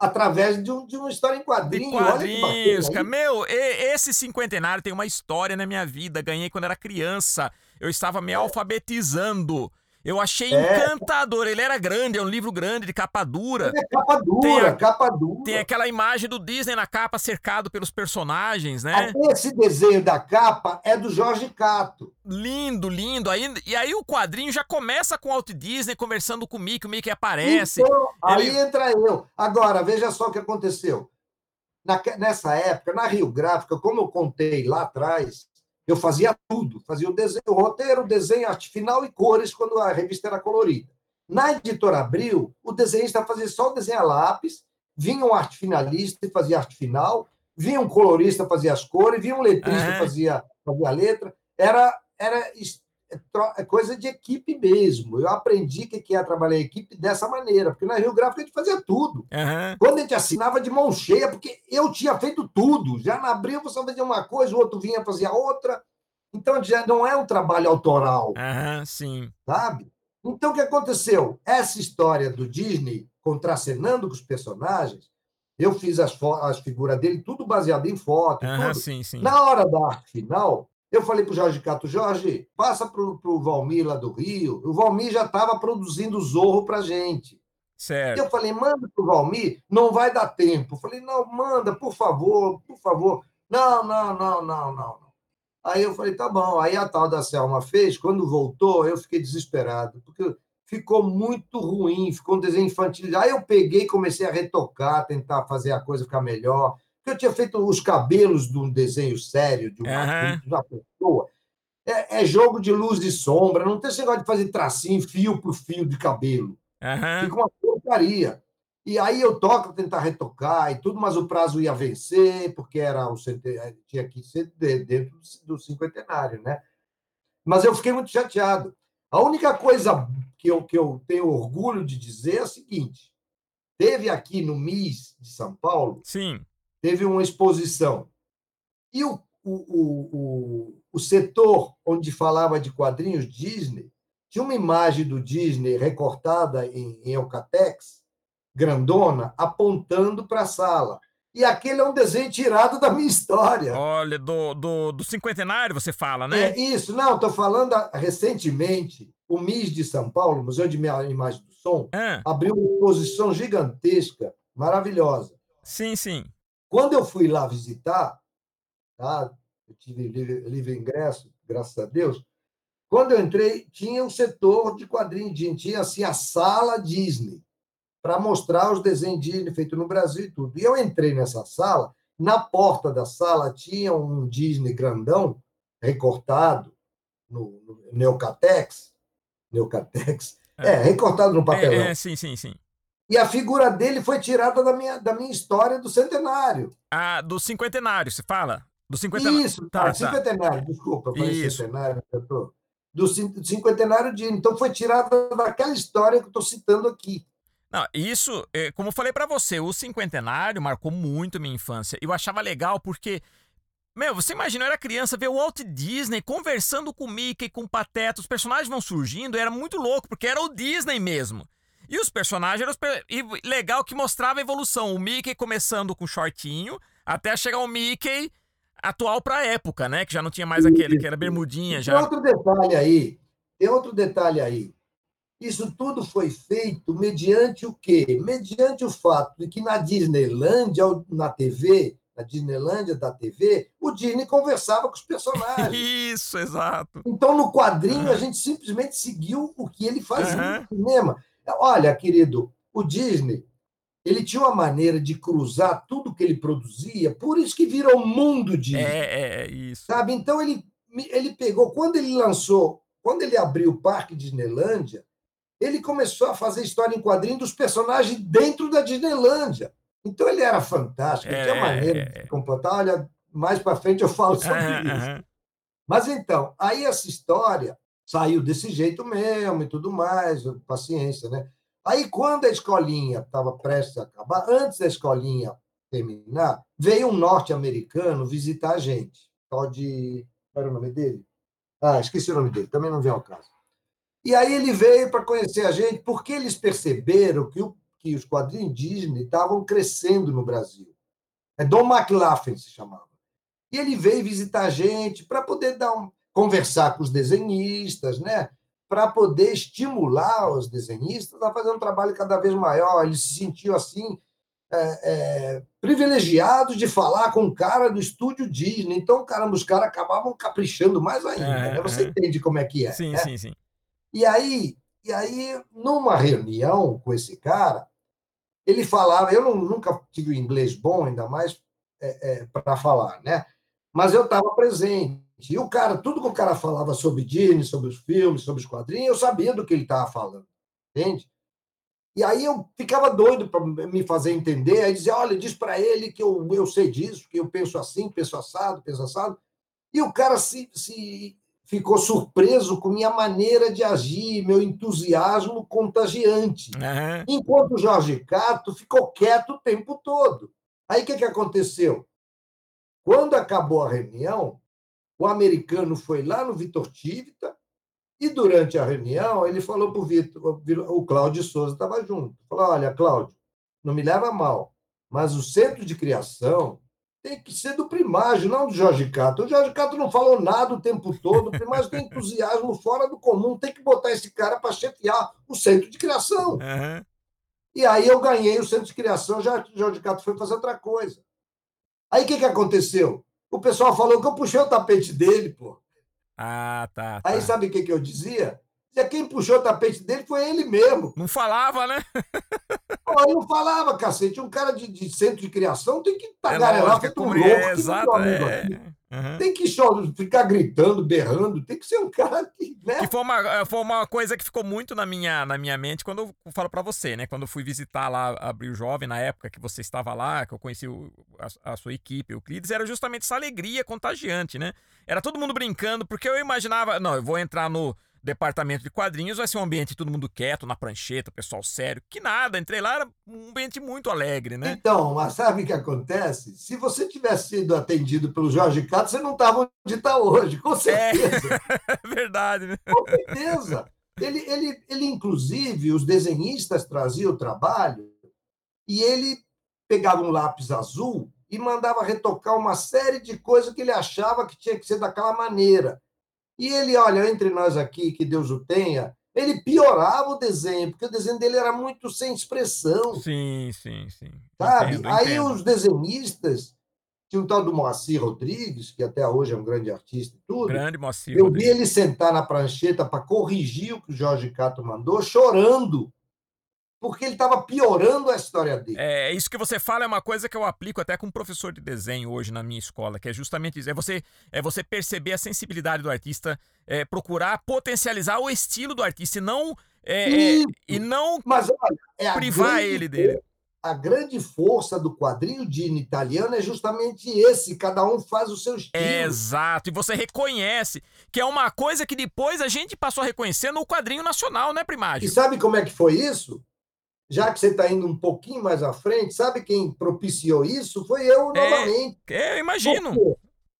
através de, um, de uma história em quadrinhos. De quadrinhos, cara. Meu, esse cinquentenário tem uma história na minha vida. Ganhei quando era criança. Eu estava me é. alfabetizando. Eu achei é. encantador. Ele era grande, é um livro grande, de capa dura. É capa dura, tem a, capa dura. Tem aquela imagem do Disney na capa, cercado pelos personagens, né? Esse desenho da capa é do Jorge Cato. Lindo, lindo. Aí, e aí o quadrinho já começa com o Walt Disney conversando com o Mickey, o Mickey aparece. Então, Ele... aí entra eu. Agora, veja só o que aconteceu. Na, nessa época, na Rio Gráfica, como eu contei lá atrás, eu fazia tudo, fazia o, desenho, o roteiro, o desenho, arte final e cores quando a revista era colorida. Na editora Abril, o desenhista fazia só o desenho a lápis, vinha um arte finalista e fazia arte final, vinha um colorista fazia as cores, vinha um letrista e fazia, fazia a letra. Era, era é, coisa de equipe mesmo. Eu aprendi que é trabalhar em equipe dessa maneira, porque na Rio Gráfico a gente fazia tudo. Uhum. Quando a gente assinava de mão cheia, porque eu tinha feito tudo. Já na Abril você fazia uma coisa, o outro vinha fazer outra. Então já não é um trabalho autoral. Uhum, sim. Sabe? Então o que aconteceu? Essa história do Disney contracenando com os personagens, eu fiz as, as figuras dele, tudo baseado em foto. Uhum, sim, sim. Na hora da arte final, eu falei para o Jorge Cato, Jorge, passa para o Valmir lá do Rio. O Valmir já estava produzindo Zorro para gente. Certo. Eu falei, manda para o Valmir, não vai dar tempo. Eu falei, não, manda, por favor, por favor. Não, não, não, não, não. Aí eu falei, tá bom. Aí a tal da Selma fez, quando voltou, eu fiquei desesperado, porque ficou muito ruim, ficou um desenho infantil. Aí eu peguei e comecei a retocar, tentar fazer a coisa ficar melhor eu tinha feito os cabelos de um desenho sério, de uma, uhum. de uma pessoa. É, é, jogo de luz e sombra, não tem esse negócio de fazer tracinho, fio por fio de cabelo. Uhum. Fica uma porcaria. E aí eu toco tentar retocar e tudo, mas o prazo ia vencer, porque era o tinha que ser dentro do cinquentenário, né? Mas eu fiquei muito chateado. A única coisa que eu, que eu tenho orgulho de dizer é a seguinte: teve aqui no MIS de São Paulo Sim teve uma exposição. E o, o, o, o, setor onde falava de quadrinhos Disney tinha uma imagem do Disney recortada em, em Eucatex, grandona, apontando para a sala. E aquele é um desenho tirado da minha história. Olha, do, do, do cinquentenário você fala, né? É isso. Não, estou falando recentemente, o MIS de São Paulo, Museu de Imagem do Som, é. abriu uma exposição gigantesca, maravilhosa. Sim, sim. Quando eu fui lá visitar, tá? eu tive livre, livre ingresso, graças a Deus. Quando eu entrei, tinha um setor de quadrinhos, tinha assim a sala Disney, para mostrar os desenhos Disney feitos no Brasil e tudo. E eu entrei nessa sala, na porta da sala tinha um Disney grandão, recortado no, no Neocatex, Neocatex, é, é recortado no papelão. É, é, sim, sim, sim. E a figura dele foi tirada da minha, da minha história do centenário. Ah, do cinquentenário, se fala? Do cinquentenário. Isso, tá, tá. cinquentenário, desculpa, falei centenário, eu tô. Do cinquentenário de. Então foi tirada daquela história que eu estou citando aqui. Não, isso, é, como eu falei para você, o cinquentenário marcou muito minha infância. Eu achava legal porque meu, você imagina, eu era criança, ver o Walt Disney conversando com o Mickey, com o Pateta, os personagens vão surgindo, era muito louco, porque era o Disney mesmo. E os personagens eram e legal que mostrava a evolução. O Mickey começando com shortinho, até chegar o Mickey atual para a época, né? Que já não tinha mais aquele que era bermudinha. Já... Tem outro detalhe aí. Tem outro detalhe aí. Isso tudo foi feito mediante o quê? Mediante o fato de que na Disneylandia, na TV, na Disneylândia da TV, o Disney conversava com os personagens. Isso, exato. Então, no quadrinho, uhum. a gente simplesmente seguiu o que ele fazia uhum. no cinema. Olha, querido, o Disney, ele tinha uma maneira de cruzar tudo que ele produzia, por isso que virou o mundo Disney. É, é, é, isso. Sabe? Então, ele, ele pegou, quando ele lançou, quando ele abriu o Parque Disneylândia, ele começou a fazer história em quadrinho dos personagens dentro da Disneylândia. Então ele era fantástico, é, tinha maneira de se comportar. Olha, mais para frente eu falo sobre é, isso. Mas então, aí essa história saiu desse jeito mesmo e tudo mais, paciência, né? Aí, quando a escolinha estava prestes a acabar, antes da escolinha terminar, veio um norte-americano visitar a gente. Pode. Qual era o nome dele? Ah, esqueci o nome dele, também não vem ao caso. E aí ele veio para conhecer a gente, porque eles perceberam que, o, que os quadrinhos Disney estavam crescendo no Brasil. É Dom McLaughlin se chamava. E ele veio visitar a gente para poder dar um, conversar com os desenhistas, né? para poder estimular os desenhistas a fazer um trabalho cada vez maior. Ele se sentiu assim é, é, privilegiados de falar com o cara do estúdio Disney. Então, caramba, os caras acabavam caprichando mais ainda. É, né? Você é. entende como é que é. Sim, né? sim, sim. E aí, e aí, numa reunião com esse cara, ele falava, eu não, nunca tive inglês bom, ainda mais é, é, para falar, né? Mas eu estava presente. E o cara, tudo que o cara falava sobre Disney, sobre os filmes, sobre os quadrinhos, eu sabia do que ele estava falando, entende? E aí eu ficava doido para me fazer entender, aí dizia, olha, diz para ele que eu, eu sei disso, que eu penso assim, penso assado, penso assado. E o cara se, se ficou surpreso com minha maneira de agir, meu entusiasmo contagiante. Uhum. Enquanto o Jorge Cato ficou quieto o tempo todo. Aí o que, que aconteceu? Quando acabou a reunião, o americano foi lá no Vitor Tivita e, durante a reunião, ele falou para o Vitor, o Cláudio Souza estava junto. Falou: Olha, Cláudio, não me leva mal, mas o centro de criação tem que ser do primário, não do Jorge Cato. O Jorge Cato não falou nada o tempo todo, o primário tem entusiasmo fora do comum, tem que botar esse cara para chefiar o centro de criação. Uhum. E aí eu ganhei o centro de criação, já o Jorge Cato foi fazer outra coisa. Aí o que, que aconteceu? O pessoal falou que eu puxei o tapete dele, pô. Ah, tá. tá. Aí sabe o que, que eu dizia? Dizia quem puxou o tapete dele foi ele mesmo. Não falava, né? Pô, eu não falava, cacete. Um cara de, de centro de criação tem que tagarelar é feito um louco. É, exato, é. Uhum. Tem que ficar gritando, berrando, tem que ser um cara que. Né? Que foi uma, eh, foi uma coisa que ficou muito na minha, na minha mente quando eu falo para você, né? Quando eu fui visitar lá Abril Jovem, na época que você estava lá, que eu conheci o, a, a, sua equipe, o Clides, era justamente essa alegria contagiante, né? Era todo mundo brincando, porque eu imaginava, não, eu vou entrar no departamento de quadrinhos vai ser um ambiente todo mundo quieto, na prancheta, pessoal sério. Que nada, entrei lá, era um ambiente muito alegre, né? Então, mas sabe o que acontece? Se você tivesse sido atendido pelo Jorge Cato, você não estava onde está hoje, com certeza. É, verdade, né? Com certeza. Ele, ele, ele, inclusive, os desenhistas traziam o trabalho e ele pegava um lápis azul e mandava retocar uma série de coisas que ele achava que tinha que ser daquela maneira. E ele, olha, entre nós aqui, que Deus o tenha, ele piorava o desenho, porque o desenho dele era muito sem expressão. Sim, sim, sim. Sabe? Entendo, Aí entendo. os desenhistas, tinha um tal do Moacir Rodrigues, que até hoje é um grande artista e tudo. Grande Moacir. Eu vi ele sentar na prancheta para corrigir o que o Jorge Cato mandou, chorando porque ele estava piorando a história dele. É, isso que você fala é uma coisa que eu aplico até com um professor de desenho hoje na minha escola, que é justamente isso. É você, é você perceber a sensibilidade do artista, é, procurar potencializar o estilo do artista e não, é, é, e não Mas, olha, é privar ele dele. A grande força do quadrinho Dino italiano é justamente esse, cada um faz o seu estilo. exato, e você reconhece, que é uma coisa que depois a gente passou a reconhecer no quadrinho nacional, né, Primágio? E sabe como é que foi isso? Já que você está indo um pouquinho mais à frente, sabe quem propiciou isso? Foi eu é, novamente. É, eu imagino.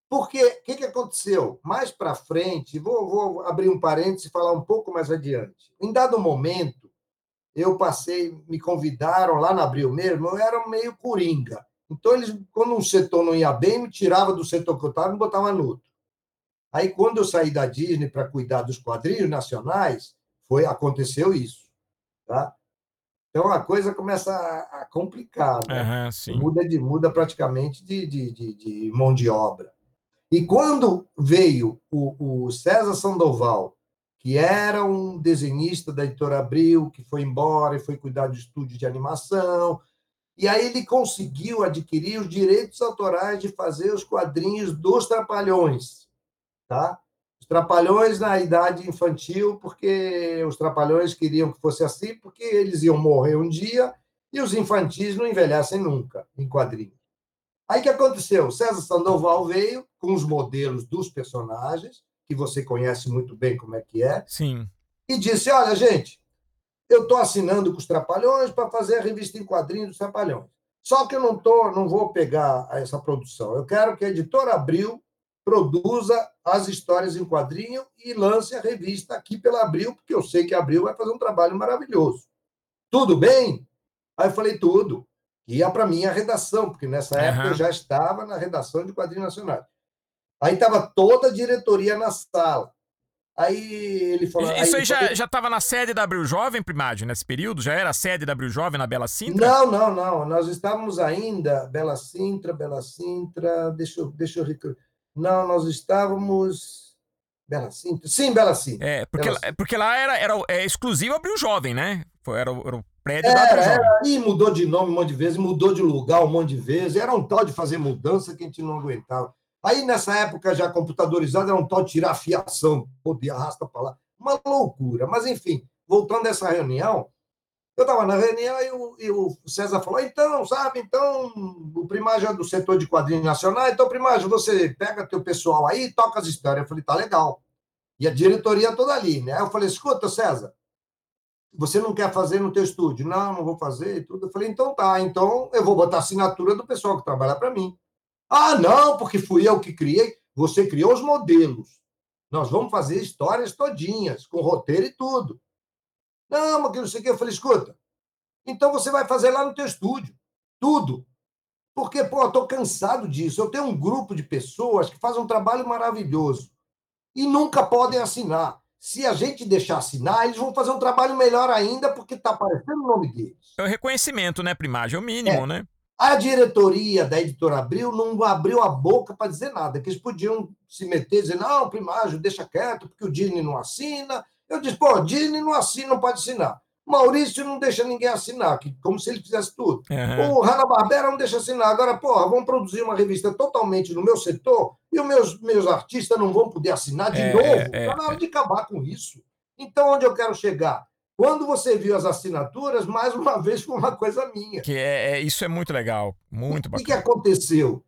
Porque o que, que aconteceu? Mais para frente, vou, vou abrir um parênteses e falar um pouco mais adiante. Em dado momento, eu passei, me convidaram lá na Abril mesmo, eu era meio coringa. Então, eles, quando um setor não ia bem, me tirava do setor que eu estava e me botava no outro. Aí, quando eu saí da Disney para cuidar dos quadrinhos nacionais, foi aconteceu isso. Tá? Então a coisa começa a, complicar, né? Uhum, muda, de, muda praticamente de, de, de, de, mão de obra. E quando veio o, o César Sandoval, que era um desenhista da editora Abril, que foi embora e foi cuidar de estúdio de animação, e aí ele conseguiu adquirir os direitos autorais de fazer os quadrinhos dos Trapalhões, tá? Trapalhões na idade infantil, porque os Trapalhões queriam que fosse assim, porque eles iam morrer um dia e os infantis não envelhecem nunca em quadrinhos. Aí o que aconteceu? César Sandoval veio com os modelos dos personagens, que você conhece muito bem como é que é, Sim. e disse: Olha, gente, eu estou assinando com os Trapalhões para fazer a revista em quadrinhos dos Trapalhões. Só que eu não, tô, não vou pegar essa produção. Eu quero que a editora Abril produza as histórias em quadrinho e lance a revista aqui pela Abril, porque eu sei que Abril vai fazer um trabalho maravilhoso. Tudo bem? Aí eu falei, tudo. Ia para mim a redação, porque nessa uhum. época eu já estava na redação de quadrinhos nacionais. Aí estava toda a diretoria na sala. Aí ele falou. Isso aí, aí já estava na sede da Abril Jovem, Primário, nesse período? Já era a sede da Abril Jovem na Bela Sintra? Não, não, não. Nós estávamos ainda. Bela Sintra, Bela Sintra. Deixa eu, deixa eu não, nós estávamos. Bela Cinta? Sim, Bela Cinta. É, porque, Bela Cinta. porque lá era, era é exclusivo Abril Jovem, né? Era, era o prédio era, da Abril Jovem. Era, e mudou de nome um monte de vezes, mudou de lugar um monte de vezes. Era um tal de fazer mudança que a gente não aguentava. Aí, nessa época já computadorizada, era um tal de tirar fiação, podia arrasta para lá. Uma loucura. Mas, enfim, voltando a essa reunião, eu estava na reunião e o, e o, César falou: então, sabe, então, o Primágio é do setor de quadrinhos nacional, então, Primágio, você pega teu pessoal aí e toca as histórias. Eu falei: tá legal. E a diretoria toda ali, né? Eu falei: escuta, César, você não quer fazer no teu estúdio? Não, não vou fazer e tudo. Eu falei: então tá, então eu vou botar a assinatura do pessoal que trabalha para mim. Ah, não, porque fui eu que criei. Você criou os modelos. Nós vamos fazer histórias todinhas, com roteiro e tudo. Não, mas que não sei o que. Eu falei, escuta, então você vai fazer lá no teu estúdio. Tudo. Porque, pô, eu tô cansado disso. Eu tenho um grupo de pessoas que fazem um trabalho maravilhoso e nunca podem assinar. Se a gente deixar assinar, eles vão fazer um trabalho melhor ainda porque está aparecendo o nome deles. É o reconhecimento, né, primagem? É o mínimo, é. né? A diretoria da editora Abril não abriu a boca para dizer nada, que eles podiam se meter e dizer, não, primário, deixa quieto, porque o Disney não assina, eu disse, pô, Disney não assina, não pode assinar. Maurício não deixa ninguém assinar, que, como se ele fizesse tudo. Uhum. O Hanna-Barbera não deixa assinar. Agora, porra, vamos produzir uma revista totalmente no meu setor e os meus, meus artistas não vão poder assinar de é, novo. Está é, na hora é. de acabar com isso. Então, onde eu quero chegar? Quando você viu as assinaturas, mais uma vez foi uma coisa minha. Que é, é isso é muito legal, muito o bacana. O que aconteceu?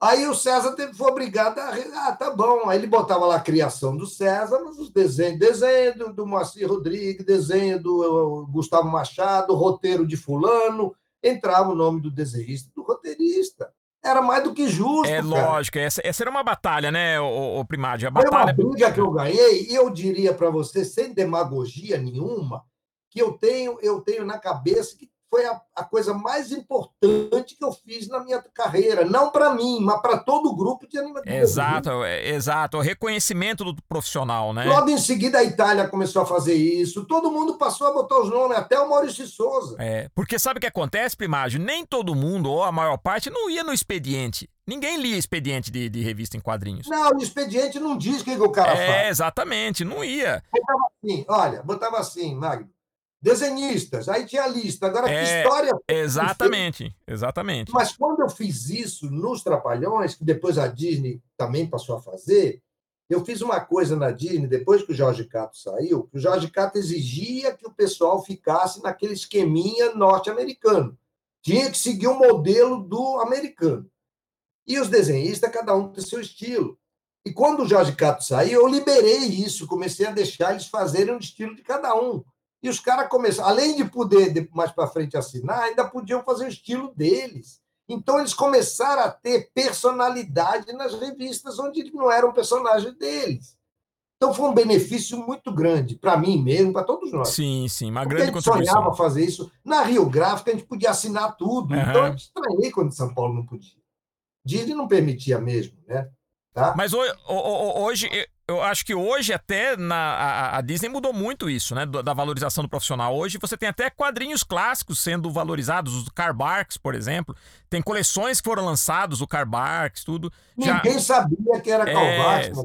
Aí o César teve, foi obrigado a. Ah, tá bom. Aí ele botava lá a criação do César, mas os desenhos, desenho do, do Moacir Rodrigues, desenho do Gustavo Machado, roteiro de Fulano, entrava o nome do desenhista do roteirista. Era mais do que justo. É cara. lógico, essa, essa era uma batalha, né, o, o Primário? A Foi batalha... uma briga que eu ganhei, e eu diria para você, sem demagogia nenhuma, que eu tenho, eu tenho na cabeça que foi a, a, coisa mais importante que eu fiz na minha carreira. Não para mim, mas para todo o grupo de animadores. Exato, é, exato. O reconhecimento do profissional, né? Logo em seguida, a Itália começou a fazer isso. Todo mundo passou a botar os nomes, até o Maurício Souza. É, porque sabe o que acontece, Primágio? Nem todo mundo, ou a maior parte, não ia no expediente. Ninguém lia expediente de, de revista em quadrinhos. Não, o expediente não diz o que, que o cara é, faz. É, exatamente, não ia. Botava assim, olha, botava assim, Magno desenhistas, aí tinha a lista. Agora, é, que história. Exatamente, exatamente. Mas quando eu fiz isso nos Trapalhões, que depois a Disney também passou a fazer, eu fiz uma coisa na Disney, depois que o Jorge Cato saiu, que o Jorge Cato exigia que o pessoal ficasse naquele esqueminha norte-americano. Tinha que seguir o modelo do americano. E os desenhistas, cada um tem seu estilo. E quando o Jorge Cato saiu, eu liberei isso, comecei a deixar eles fazerem o estilo de cada um. E os caras começaram, além de poder mais para frente assinar, ainda podiam fazer o estilo deles. Então eles começaram a ter personalidade nas revistas onde não eram personagens deles. Então foi um benefício muito grande para mim mesmo, para todos nós. Sim, sim, uma Porque grande a gente contribuição. sonhava fazer isso. Na Rio Gráfica a gente podia assinar tudo. Uhum. Então eu estranhei quando São Paulo não podia. Disney não permitia mesmo, né? Tá? Mas hoje, hoje eu acho que hoje até na, a, a, Disney mudou muito isso, né? Da valorização do profissional. Hoje você tem até quadrinhos clássicos sendo valorizados, os Car Barks, por exemplo. Tem coleções que foram lançados, o Car Barks, tudo. Ninguém Já... sabia que era Karl é... Barks,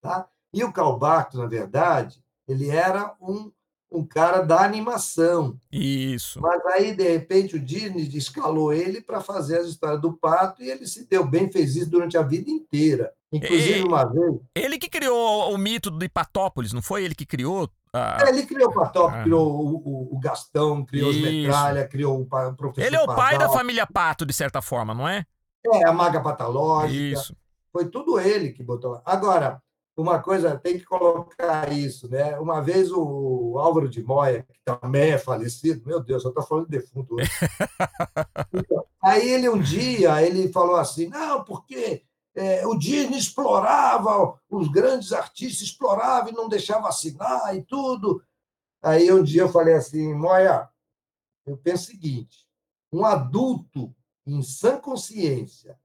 tá? E o Karl Barks, na verdade, ele era um um cara da animação. Isso. Mas aí, de repente, o Disney escalou ele para fazer as histórias do pato e ele se deu bem, fez isso durante a vida inteira. Inclusive, uma vez. Ele que criou o mito do Hipatópolis, não foi ele que criou? A... É, ele criou o Patópolis, ah. criou o, o, Gastão, criou isso. os Metralha, criou o professor. Ele é o pai da família Pato, de certa forma, não é? É, a Maga Patológica. Isso. Foi tudo ele que botou. Agora, uma coisa, tem que colocar isso, né? Uma vez o Álvaro de Moya, que também é falecido, meu Deus, eu estou falando de defunto hoje. Então, aí ele um dia ele falou assim, não, porque é, o Disney explorava, os grandes artistas exploravam e não deixava assinar e tudo. Aí um dia eu falei assim, Moya, eu penso o seguinte, um adulto em sã consciência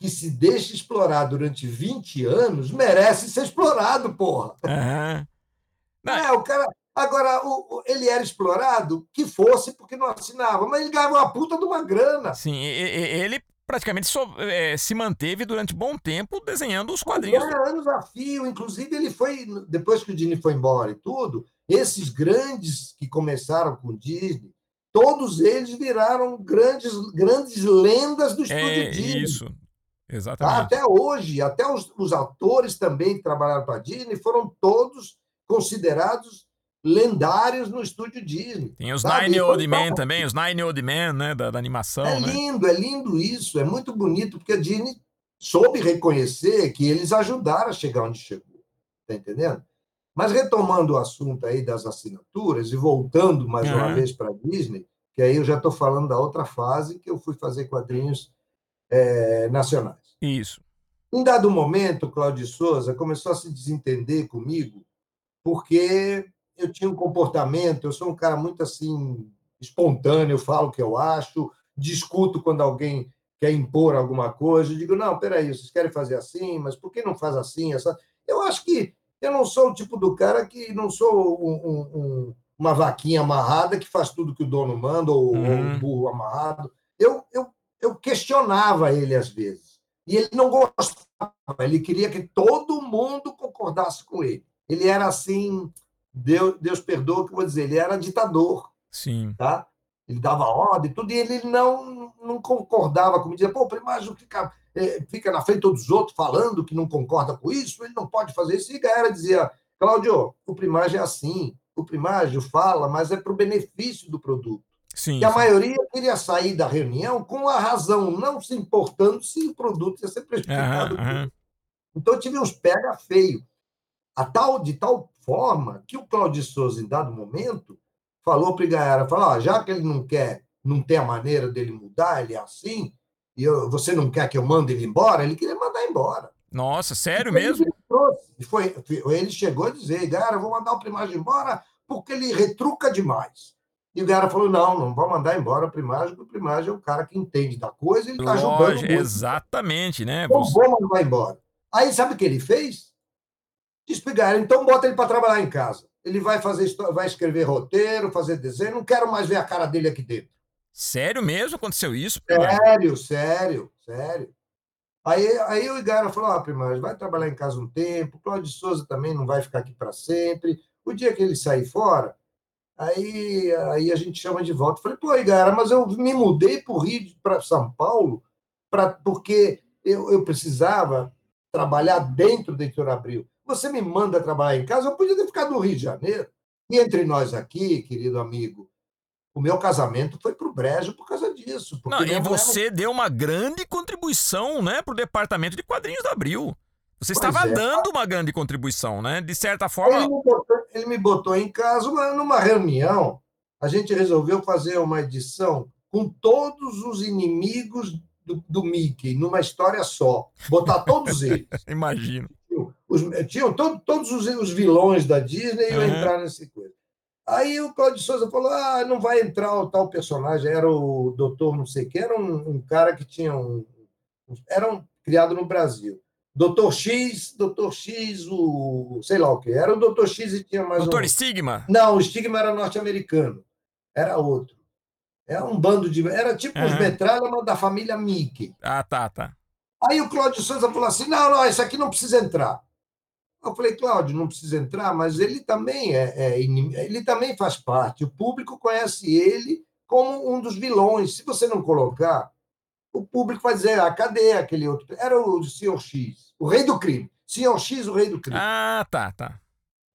que se deixa explorar durante 20 anos merece ser explorado, porra. Uhum. É, o cara. Agora, ele era explorado, que fosse, porque não assinava, mas ele ganhava uma puta de uma grana. Sim, ele praticamente só, é, se manteve durante bom tempo desenhando os quadrinhos. É, anos a fio, inclusive ele foi, depois que o Disney foi embora e tudo, esses grandes que começaram com o Disney, todos eles viraram grandes, grandes lendas do estúdio é, Disney. Isso, Exatamente. Tá? Até hoje, até os, os atores também que trabalharam para a Disney foram todos considerados lendários no estúdio Disney. Tem os sabe? Nine Old Men também, os Nine Old Men, né, da, da animação. É né? lindo, é lindo isso, é muito bonito, porque a Disney soube reconhecer que eles ajudaram a chegar onde chegou, tá entendendo? Mas retomando o assunto aí das assinaturas e voltando mais uhum. uma vez para a Disney, que aí eu já estou falando da outra fase que eu fui fazer quadrinhos é, nacionais. Isso. Em dado momento, Cláudio Souza começou a se desentender comigo, porque eu tinha um comportamento, eu sou um cara muito assim, espontâneo, eu falo o que eu acho, discuto quando alguém quer impor alguma coisa, eu digo, não, peraí, vocês querem fazer assim, mas por que não faz assim? Essa... Eu acho que eu não sou o tipo do cara que não sou um, um, um, uma vaquinha amarrada que faz tudo que o dono manda, ou, uhum. ou um burro amarrado. Eu, eu eu questionava ele às vezes. E ele não gostava, ele queria que todo mundo concordasse com ele. Ele era assim, Deus, Deus perdoa que eu vou dizer, ele era ditador. Sim. Tá? Ele dava ordem, tudo, e ele não, não concordava comigo. Dizia, pô, o primário fica, é, fica na frente dos outros falando que não concorda com isso, ele não pode fazer isso. E a galera dizia, Cláudio, o primário é assim, o primário fala, mas é para o benefício do produto. Sim, e a sim. maioria queria sair da reunião com a razão, não se importando se o produto ia ser prejudicado. Uhum, uhum. Então, eu tive uns pega feio. A tal, de tal forma que o Claudio Souza, em dado momento, falou para o Igaiara, falou, ah, já que ele não quer, não tem a maneira dele mudar, ele é assim, e eu, você não quer que eu mande ele embora, ele queria mandar embora. Nossa, sério mesmo? Ele, foi, ele chegou a dizer, Igaiara, vou mandar o primário embora porque ele retruca demais. E o cara falou: não, não vou mandar embora o Primagem, porque o Primagem é o cara que entende da coisa, ele está. Muito. Exatamente, né? Não vou mandar embora. Aí sabe o que ele fez? Disse para então bota ele para trabalhar em casa. Ele vai fazer, vai escrever roteiro, fazer desenho, não quero mais ver a cara dele aqui dentro. Sério mesmo aconteceu isso? Sério, sério, sério. Aí, aí o Igara falou: ah, Primagem, vai trabalhar em casa um tempo, Cláudio Souza também não vai ficar aqui para sempre. O dia que ele sair fora, Aí, aí a gente chama de volta. Falei, pô, galera, mas eu me mudei para o Rio, para São Paulo, pra, porque eu, eu precisava trabalhar dentro do Heitor Abril. Você me manda trabalhar em casa, eu podia ter ficado no Rio de Janeiro. E entre nós aqui, querido amigo, o meu casamento foi para o Brejo por causa disso. Não, e você deu uma grande contribuição né, para o departamento de quadrinhos do Abril. Você pois estava é. dando uma grande contribuição, né? De certa forma. Ele me botou, ele me botou em casa uma, numa reunião. A gente resolveu fazer uma edição com todos os inimigos do, do Mickey, numa história só. Botar todos eles. Imagino. Os, tinham todo, todos os, os, vilões da Disney uhum. entrar nesse coisa. Aí o Cláudio Souza falou: ah, não vai entrar o tal personagem, era o doutor não sei o que, era um, um cara que tinha um. Era um, criado no Brasil Doutor X, Doutor X, o sei lá o que. Era o Doutor X e tinha mais Doutor um. Stigma? Não, o Stigma era norte-americano. Era outro. Era um bando de. Era tipo os Aham. metralha, mas da família Mickey. Ah, tá, tá. Aí o Cláudio Souza falou assim: não, não, isso aqui não precisa entrar. Eu falei, Cláudio, não precisa entrar, mas ele também é, é ele também faz parte. O público conhece ele como um dos vilões. Se você não colocar, o público vai dizer, ah, cadê aquele outro? Era o Sr. X, o rei do crime. Sr. X, o rei do crime. Ah, tá, tá.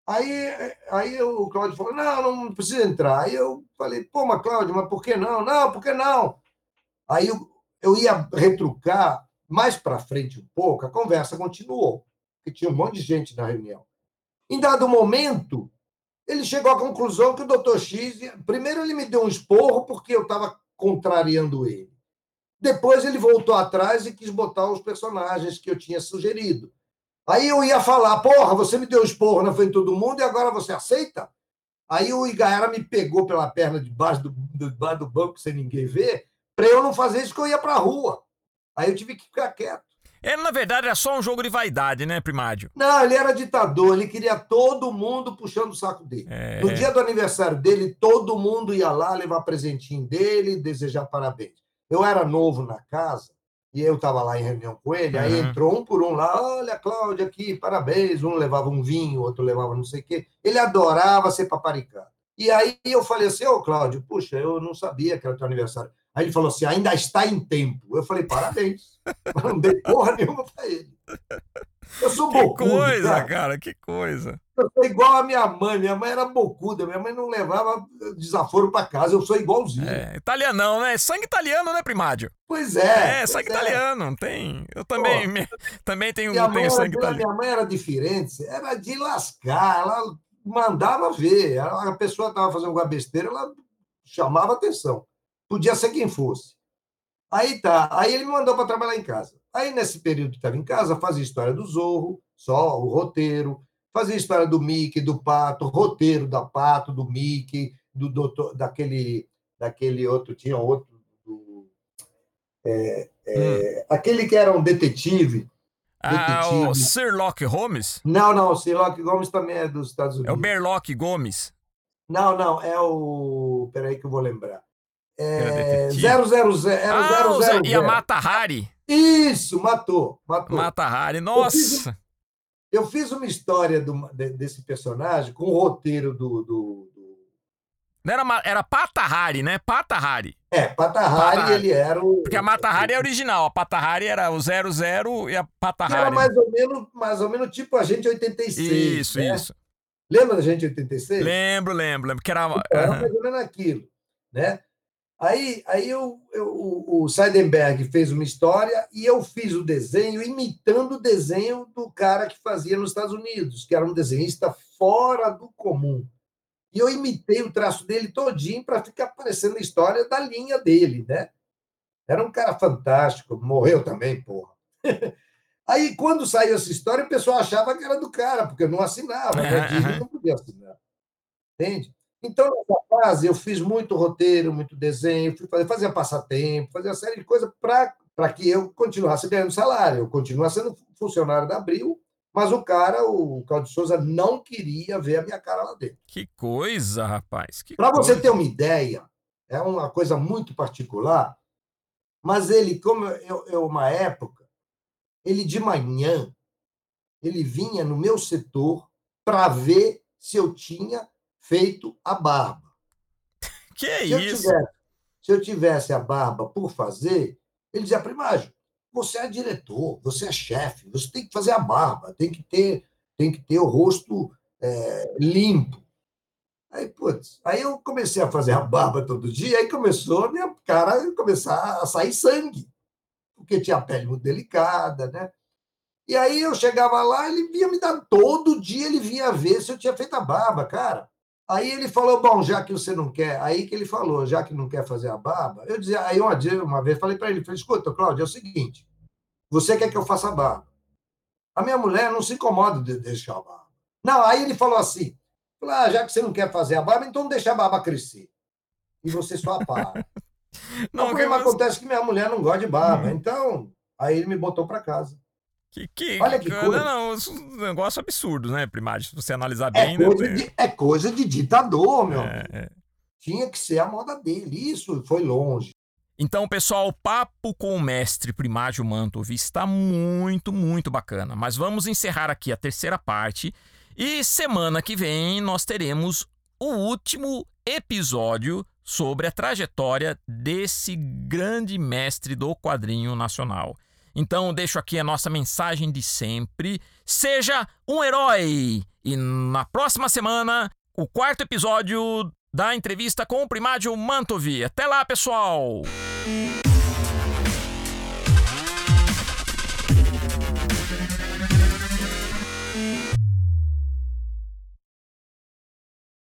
Aí, aí o Cláudio falou: não, não precisa entrar. Aí eu falei: pô, mas Cláudio, mas por que não? Não, por que não? Aí eu, eu ia retrucar mais para frente um pouco, a conversa continuou, porque tinha um monte de gente na reunião. Em dado momento, ele chegou à conclusão que o doutor X. Primeiro, ele me deu um esporro porque eu estava contrariando ele. Depois, ele voltou atrás e quis botar os personagens que eu tinha sugerido. Aí eu ia falar, porra, você me deu um esporro na frente de todo mundo e agora você aceita? Aí o Igaera me pegou pela perna debaixo do, debaixo do banco sem ninguém ver, para eu não fazer isso que eu ia para a rua. Aí eu tive que ficar quieto. Ele, na verdade, era só um jogo de vaidade, né, Primádio? Não, ele era ditador, ele queria todo mundo puxando o saco dele. É. No dia do aniversário dele, todo mundo ia lá levar presentinho dele, desejar parabéns. Eu era novo na casa e eu estava lá em reunião com ele, aí Uhum. entrou um por um lá, olha, Cláudia, aqui, parabéns. Um levava um vinho, outro levava não sei o quê. Ele adorava ser paparicado. E aí eu falei assim, ô, Cláudio, puxa, eu não sabia que era teu aniversário. Aí ele falou assim, ainda está em tempo. Eu falei, parabéns. Mas não dei porra nenhuma para ele. Eu sou Que bocudo, coisa, cara. cara, que coisa. Eu sou igual a minha mãe. Minha mãe era bocuda. Minha mãe não levava desaforo para casa. Eu sou igualzinho. É, italianão, né? Sangue italiano, né, Primádio? Pois é. É, sangue é. italiano, tem. Eu também, me- também tenho, Minha tenho sangue italiano. minha mãe era de Firenze, era de lascar. Ela mandava ver. A pessoa estava fazendo alguma besteira, ela chamava atenção. Podia ser quem fosse. Aí tá. Aí ele me mandou para trabalhar em casa. Aí, nesse período que estava em casa, fazia história do Zorro, só o roteiro, fazia história do Mickey, do Pato, roteiro da Pato, do Mickey, do doutor, daquele, daquele outro, tinha outro, do- é, é, aquele que era um detetive. Ah, o. Sherlock Holmes? Não, não, o Sherlock Gomes também é dos Estados É o Unidos. Berlock Gomes. Não, não, é o. Peraí que eu vou lembrar. É... detetive? 000, era ah, o Zé- 000. e a Mata Hari. Isso, matou, matou. Mata Hari, nossa. Eu fiz uma história do- de- desse personagem com o roteiro do. do, do... Não era, era Pata Hari, né? Pata Hari. É, Patahari, Patahari. ele era o. Porque a Mata Hari é original. A Pata Hari era o 00 e a Pata que era Hari. mais ou menos, mais ou menos tipo a gente 86. Isso, né? isso. Lembra da gente 86? Lembro, lembro, lembro. Que era. Então, era mais ou menos aquilo, né? Aí, aí eu, eu- o, o Seidenberg fez uma história e eu fiz o desenho imitando o desenho do cara que fazia nos Estados Unidos, que era um desenhista fora do comum. E eu imitei o traço dele todinho para ficar parecendo a história da linha dele, né? Era um cara fantástico, morreu também, porra. Aí, quando saiu essa história, o pessoal achava que era do cara, porque eu não assinava, né? Não podia assinar. Entende? Então, nessa fase, eu fiz muito roteiro, muito desenho, fui fazer, fazia passatempo, fazia uma série de coisas para que eu continuasse ganhando salário. Eu continuasse sendo funcionário da Abril, mas o cara, o Claudio Souza, não queria ver a minha cara lá dentro. Que coisa, rapaz. Para você ter uma ideia, é uma coisa muito particular, mas ele, como eu, eu uma época, ele de manhã, ele vinha no meu setor para ver se eu tinha feito a barba. Que Se eu, isso? tivesse, se eu tivesse a barba por fazer, ele dizia, primário, você é diretor, você é chefe, você tem que fazer a barba, tem que ter, tem que ter o rosto é, limpo. Aí, putz, aí eu comecei a fazer a barba todo dia, aí começou a minha cara começar a sair sangue, porque tinha a pele muito delicada, né? E aí eu chegava lá, ele vinha me dar todo dia, ele vinha ver se eu tinha feito a barba, cara. Aí ele falou, bom, já que você não quer, aí que ele falou, já que não quer fazer a barba, eu dizia, aí uma, dia, uma vez falei para ele, falei, escuta, Cláudio, é o seguinte, você quer que eu faça a barba? A minha mulher não se incomoda de deixar a barba. Não, aí ele falou assim, ah, já que você não quer fazer a barba, então deixa a barba crescer. E você só apaga. Não, o que problema você- acontece que minha mulher não gosta de barba, então, aí ele me botou para casa. Que, que, Olha que coisa. Não, um negócio absurdo, né, Primário? Se você analisar é bem. É coisa, né, de, é coisa de ditador, meu. É, é. Tinha que ser a moda dele. Isso foi longe. Então, pessoal, o papo com o mestre Primágio Mantov está muito, muito bacana. Mas vamos encerrar aqui a terceira parte. E semana que vem nós teremos o último episódio sobre a trajetória desse grande mestre do quadrinho nacional. Então, deixo aqui a nossa mensagem de sempre: seja um herói! E na próxima semana, o quarto episódio da entrevista com o Primádio Mantovi. Até lá, pessoal!